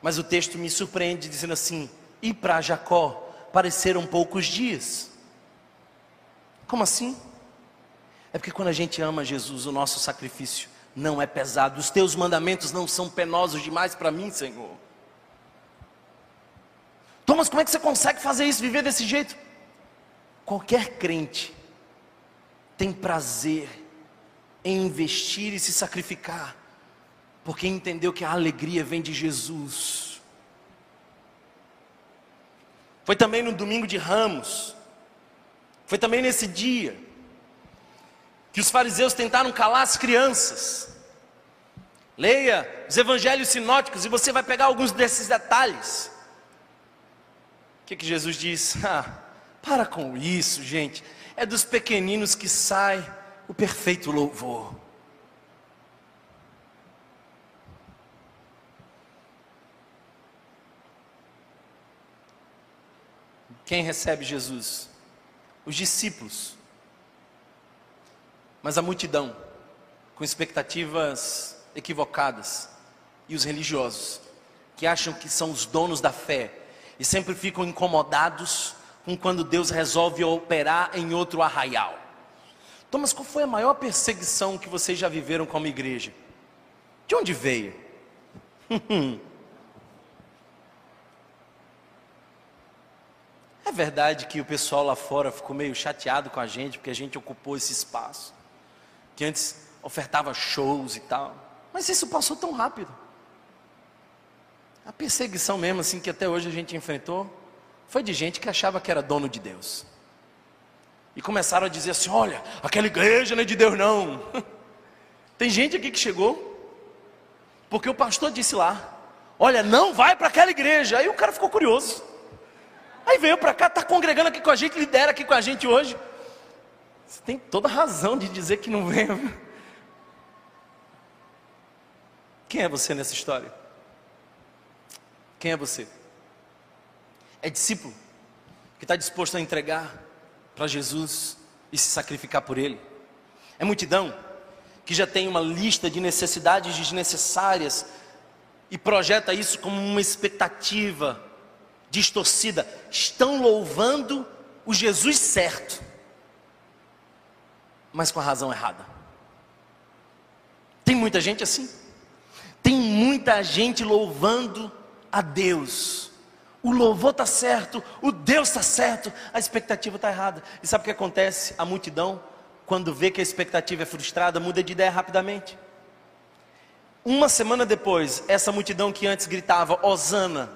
Mas o texto me surpreende dizendo assim: e para Jacó pareceram poucos dias. Como assim? É porque quando a gente ama Jesus, o nosso sacrifício não é pesado. Os teus mandamentos não são penosos demais para mim, Senhor. Thomas, como é que você consegue fazer isso, viver desse jeito? Qualquer crente tem prazer em investir e se sacrificar, porque entendeu que a alegria vem de Jesus. Foi também no domingo de Ramos, foi também nesse dia que os fariseus tentaram calar as crianças. Leia os evangelhos sinóticos e você vai pegar alguns desses detalhes. O que, que Jesus diz? Ah, para com isso, gente. É dos pequeninos que sai o perfeito louvor. Quem recebe Jesus? os discípulos, mas a multidão, com expectativas equivocadas, e os religiosos, que acham que são os donos da fé e sempre ficam incomodados com quando Deus resolve operar em outro arraial. Thomas, qual foi a maior perseguição que vocês já viveram como igreja? De onde veio? É verdade que o pessoal lá fora ficou meio chateado com a gente, porque a gente ocupou esse espaço, que antes ofertava shows e tal, mas isso passou tão rápido. A perseguição mesmo, assim, que até hoje a gente enfrentou, foi de gente que achava que era dono de Deus. E começaram a dizer assim: olha, aquela igreja não é de Deus, não. Tem gente aqui que chegou, porque o pastor disse lá: olha, não vai para aquela igreja. Aí o cara ficou curioso. Aí veio para cá, está congregando aqui com a gente, lidera aqui com a gente hoje. Você tem toda razão de dizer que não vem. Quem é você nessa história? Quem é você? É discípulo que está disposto a entregar para Jesus e se sacrificar por Ele. É multidão que já tem uma lista de necessidades desnecessárias e projeta isso como uma expectativa distorcida, estão louvando o Jesus certo, mas com a razão errada. Tem muita gente assim. Tem muita gente louvando a Deus. O louvor está certo, o Deus está certo, a expectativa está errada. E sabe o que acontece? A multidão, quando vê que a expectativa é frustrada, muda de ideia rapidamente. Uma semana depois, essa multidão que antes gritava Osana,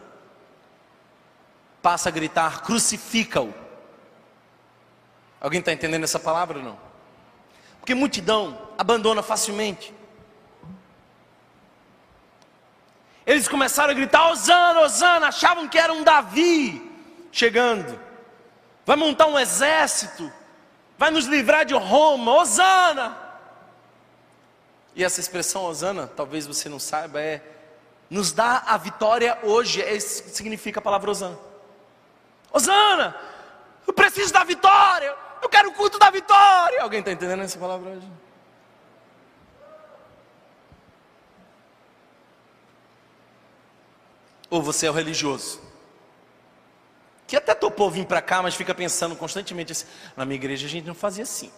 passa a gritar: crucifica-o. Alguém está entendendo essa palavra ou não? Porque multidão abandona facilmente. Eles começaram a gritar: Osana, Osana, achavam que era um Davi chegando, vai montar um exército, vai nos livrar de Roma, Osana. E essa expressão Osana, talvez você não saiba, é nos dá a vitória hoje, é, significa a palavra Osana. Osana, eu preciso da vitória, eu quero o culto da vitória. Alguém está entendendo essa palavra hoje? Ou você é o religioso? Que até topou vir para cá, mas fica pensando constantemente assim: na minha igreja a gente não fazia assim.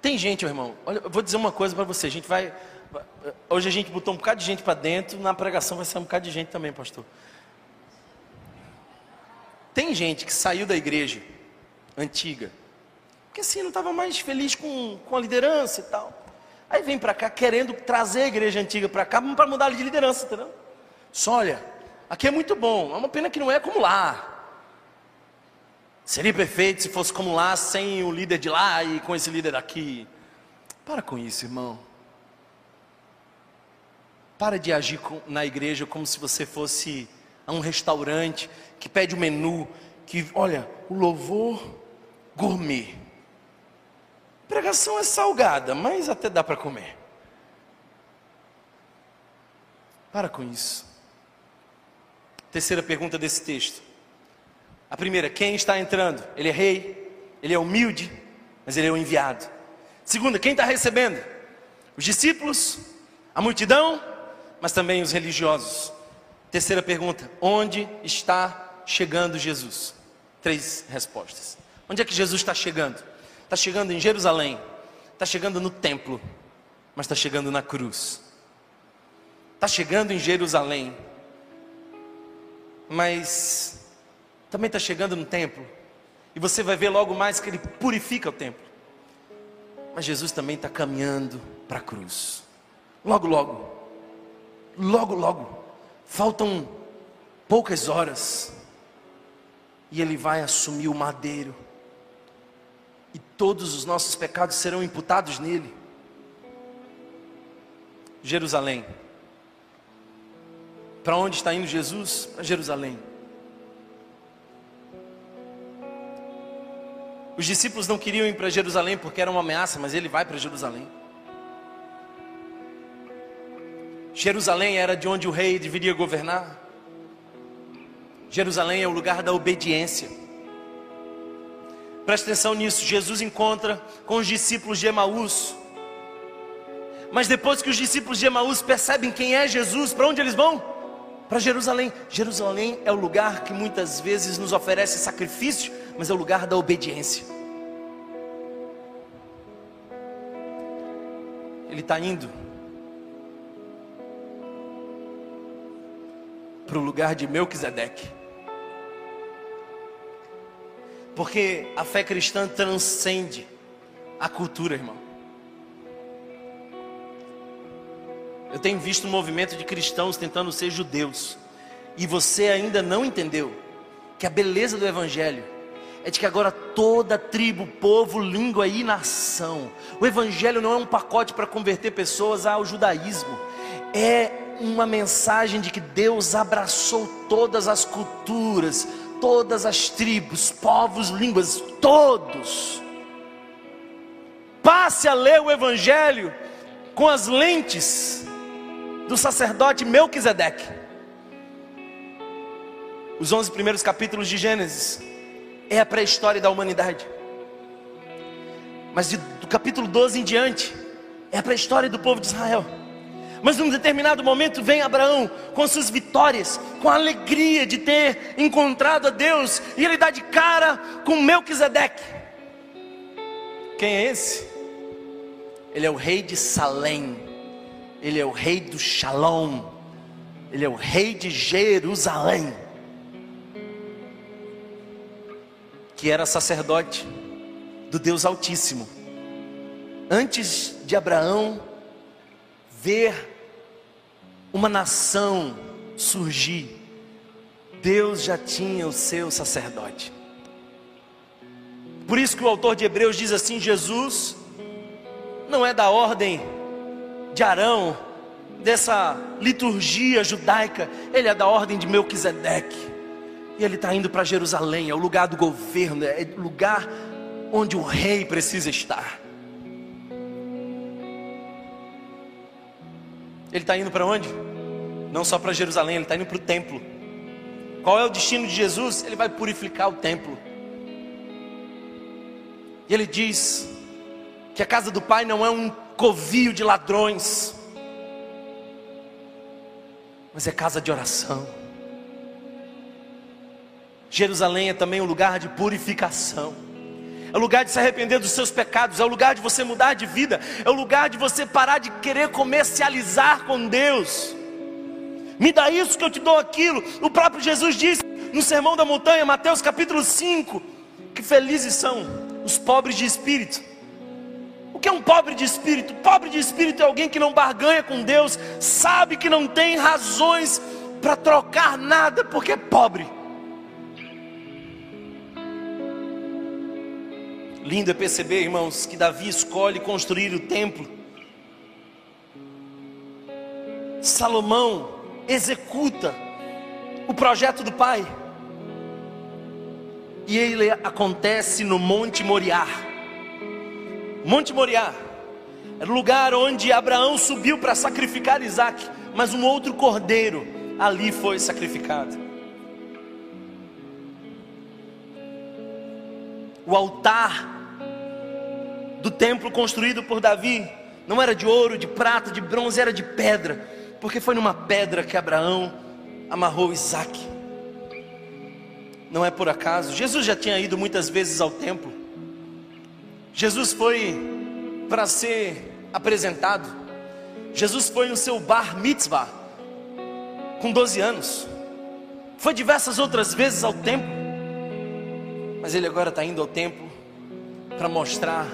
Tem gente, meu irmão, olha, eu vou dizer uma coisa para você: a gente vai. Hoje a gente botou um bocado de gente para dentro, na pregação vai sair um bocado de gente também, pastor. Tem gente que saiu da igreja antiga, porque assim não estava mais feliz com, com a liderança e tal. Aí vem para cá querendo trazer a igreja antiga para cá para mudar de liderança, entendeu? Só olha, aqui é muito bom, é uma pena que não é como lá. Seria perfeito se fosse como lá, sem o líder de lá e com esse líder daqui. Para com isso, irmão. Para de agir na igreja como se você fosse um restaurante que pede o um menu, que olha, o louvor gourmet. pregação é salgada, mas até dá para comer. Para com isso. Terceira pergunta desse texto. A primeira, quem está entrando? Ele é rei, ele é humilde, mas ele é o enviado. Segunda, quem está recebendo? Os discípulos, a multidão, mas também os religiosos. Terceira pergunta: onde está chegando Jesus? Três respostas. Onde é que Jesus está chegando? Está chegando em Jerusalém, está chegando no templo, mas está chegando na cruz. Está chegando em Jerusalém, mas também está chegando no templo, e você vai ver logo mais que ele purifica o templo. Mas Jesus também está caminhando para a cruz. Logo, logo, logo, logo, Faltam poucas horas e ele vai assumir o madeiro, e todos os nossos pecados serão imputados nele. Jerusalém. Para onde está indo Jesus? Para Jerusalém. Os discípulos não queriam ir para Jerusalém porque era uma ameaça, mas ele vai para Jerusalém. Jerusalém era de onde o rei deveria governar. Jerusalém é o lugar da obediência. Preste atenção nisso. Jesus encontra com os discípulos de Emaús. Mas depois que os discípulos de Emaús percebem quem é Jesus, para onde eles vão? Para Jerusalém. Jerusalém é o lugar que muitas vezes nos oferece sacrifício, mas é o lugar da obediência. Ele está indo para o lugar de Melquisedeque. Porque a fé cristã transcende a cultura, irmão. Eu tenho visto um movimento de cristãos tentando ser judeus. E você ainda não entendeu que a beleza do Evangelho é de que agora toda tribo, povo, língua e nação. O Evangelho não é um pacote para converter pessoas ao judaísmo. É uma mensagem de que Deus abraçou todas as culturas, todas as tribos, povos, línguas, todos. Passe a ler o Evangelho com as lentes do sacerdote Melquisedeque. Os 11 primeiros capítulos de Gênesis é a pré-história da humanidade. Mas de, do capítulo 12 em diante é a pré-história do povo de Israel. Mas num determinado momento vem Abraão com suas vitórias, com a alegria de ter encontrado a Deus, e ele dá de cara com Melquisedeque. Quem é esse? Ele é o rei de Salém, ele é o rei do Shalom, ele é o rei de Jerusalém, que era sacerdote do Deus Altíssimo. Antes de Abraão ver uma nação surgir, Deus já tinha o seu sacerdote. Por isso que o autor de Hebreus diz assim: Jesus não é da ordem de Arão, dessa liturgia judaica, ele é da ordem de Melquisedeque. E ele está indo para Jerusalém, é o lugar do governo, é o lugar onde o rei precisa estar. Ele está indo para onde? Não só para Jerusalém, ele está indo para o templo. Qual é o destino de Jesus? Ele vai purificar o templo. E ele diz que a casa do Pai não é um covil de ladrões, mas é casa de oração. Jerusalém é também um lugar de purificação. É o lugar de se arrepender dos seus pecados, é o lugar de você mudar de vida, é o lugar de você parar de querer comercializar com Deus. Me dá isso que eu te dou aquilo. O próprio Jesus disse no Sermão da Montanha, Mateus capítulo 5, que felizes são os pobres de espírito. O que é um pobre de espírito? Pobre de espírito é alguém que não barganha com Deus, sabe que não tem razões para trocar nada porque é pobre. Lindo é perceber, irmãos, que Davi escolhe construir o templo. Salomão executa o projeto do pai. E ele acontece no Monte Moriá. Monte Moriá era o lugar onde Abraão subiu para sacrificar Isaac, mas um outro cordeiro ali foi sacrificado. O altar do templo construído por Davi não era de ouro, de prata, de bronze, era de pedra, porque foi numa pedra que Abraão amarrou Isaac. Não é por acaso, Jesus já tinha ido muitas vezes ao templo. Jesus foi para ser apresentado. Jesus foi no seu bar mitzvah com 12 anos. Foi diversas outras vezes ao templo. Mas ele agora está indo ao templo para mostrar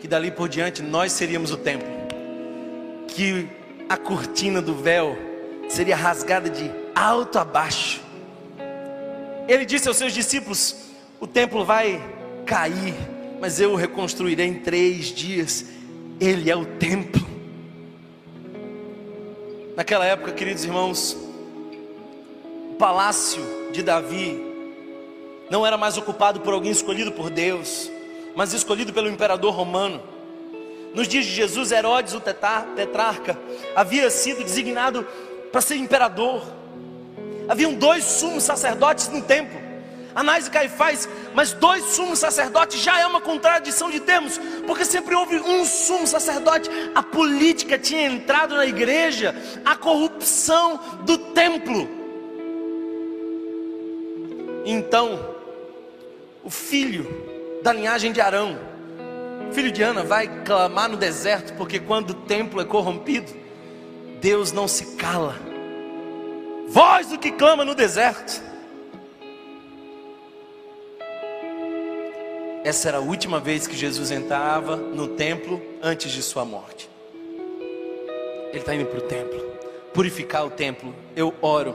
que dali por diante nós seríamos o templo, que a cortina do véu seria rasgada de alto a baixo. Ele disse aos seus discípulos: O templo vai cair, mas eu o reconstruirei em três dias. Ele é o templo. Naquela época, queridos irmãos, o palácio de Davi não era mais ocupado por alguém escolhido por Deus mas escolhido pelo imperador romano. Nos dias de Jesus, Herodes, o tetrarca, havia sido designado para ser imperador. Haviam dois sumos sacerdotes no templo, Anás e Caifás, mas dois sumos sacerdotes já é uma contradição de termos, porque sempre houve um sumo sacerdote. A política tinha entrado na igreja, a corrupção do templo. Então, o filho da linhagem de Arão, filho de Ana, vai clamar no deserto, porque quando o templo é corrompido, Deus não se cala. Voz do que clama no deserto. Essa era a última vez que Jesus entrava no templo antes de sua morte. Ele está indo para o templo, purificar o templo. Eu oro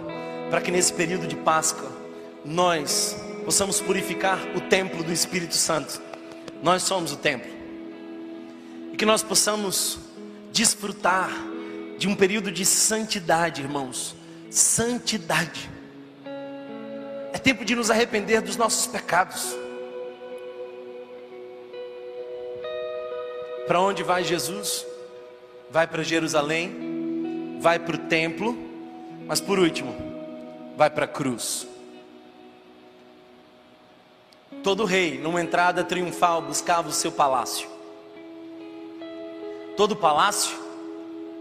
para que nesse período de Páscoa nós possamos purificar o templo do Espírito Santo. Nós somos o templo. E que nós possamos desfrutar de um período de santidade, irmãos. Santidade. É tempo de nos arrepender dos nossos pecados. Para onde vai Jesus? Vai para Jerusalém, vai para o templo, mas por último, vai para a cruz. Todo rei, numa entrada triunfal, buscava o seu palácio. Todo palácio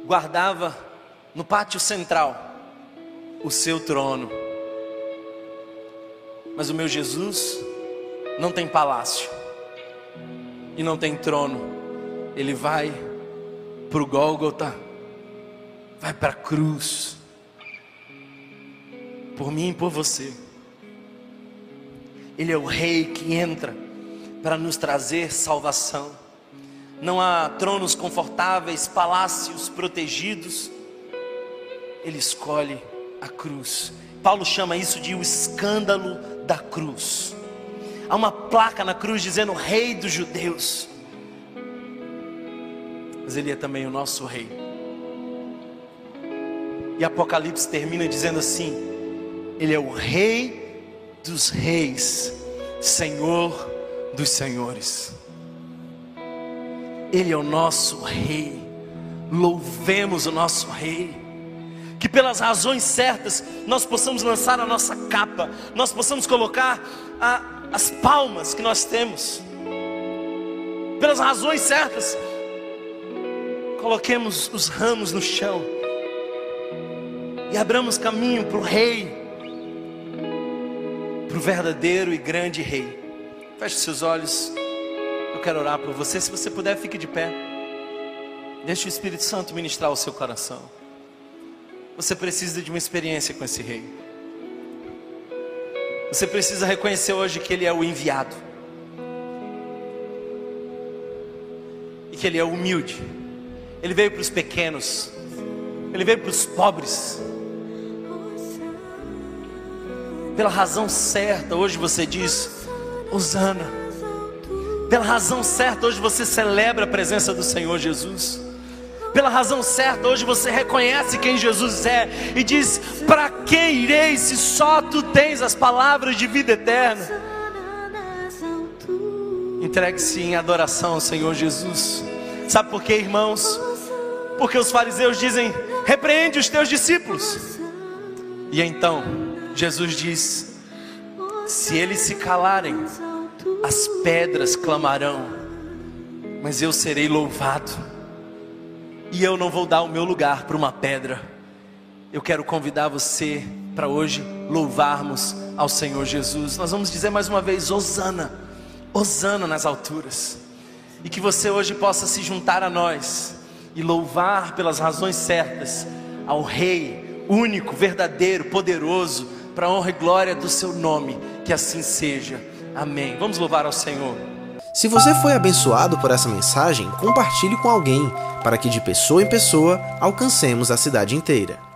guardava no pátio central o seu trono. Mas o meu Jesus não tem palácio e não tem trono. Ele vai para o Gólgota, vai para a cruz, por mim e por você. Ele é o Rei que entra para nos trazer salvação. Não há tronos confortáveis, palácios protegidos. Ele escolhe a cruz. Paulo chama isso de o escândalo da cruz. Há uma placa na cruz dizendo Rei dos Judeus. mas Ele é também o nosso Rei. E Apocalipse termina dizendo assim: Ele é o Rei dos Reis, Senhor dos Senhores. Ele é o nosso Rei. Louvemos o nosso Rei que pelas razões certas nós possamos lançar a nossa capa, nós possamos colocar a, as palmas que nós temos, pelas razões certas, coloquemos os ramos no chão e abramos caminho para o Rei, para o verdadeiro e grande Rei. Feche seus olhos, eu quero orar por você. Se você puder, fique de pé. Deixe o Espírito Santo ministrar o seu coração. Você precisa de uma experiência com esse rei. Você precisa reconhecer hoje que ele é o enviado. E que ele é humilde. Ele veio para os pequenos. Ele veio para os pobres. Pela razão certa, hoje você diz: Osana. Pela razão certa, hoje você celebra a presença do Senhor Jesus pela razão certa. Hoje você reconhece quem Jesus é e diz: Para que irei se só tu tens as palavras de vida eterna? Entregue-se em adoração ao Senhor Jesus. Sabe por quê, irmãos? Porque os fariseus dizem: Repreende os teus discípulos. E então Jesus diz: Se eles se calarem, as pedras clamarão, mas eu serei louvado e eu não vou dar o meu lugar para uma pedra. Eu quero convidar você para hoje louvarmos ao Senhor Jesus. Nós vamos dizer mais uma vez: Hosana, Hosana nas alturas. E que você hoje possa se juntar a nós e louvar pelas razões certas ao Rei único, verdadeiro, poderoso, para a honra e glória do seu nome. Que assim seja. Amém. Vamos louvar ao Senhor. Se você foi abençoado por essa mensagem, compartilhe com alguém, para que de pessoa em pessoa alcancemos a cidade inteira.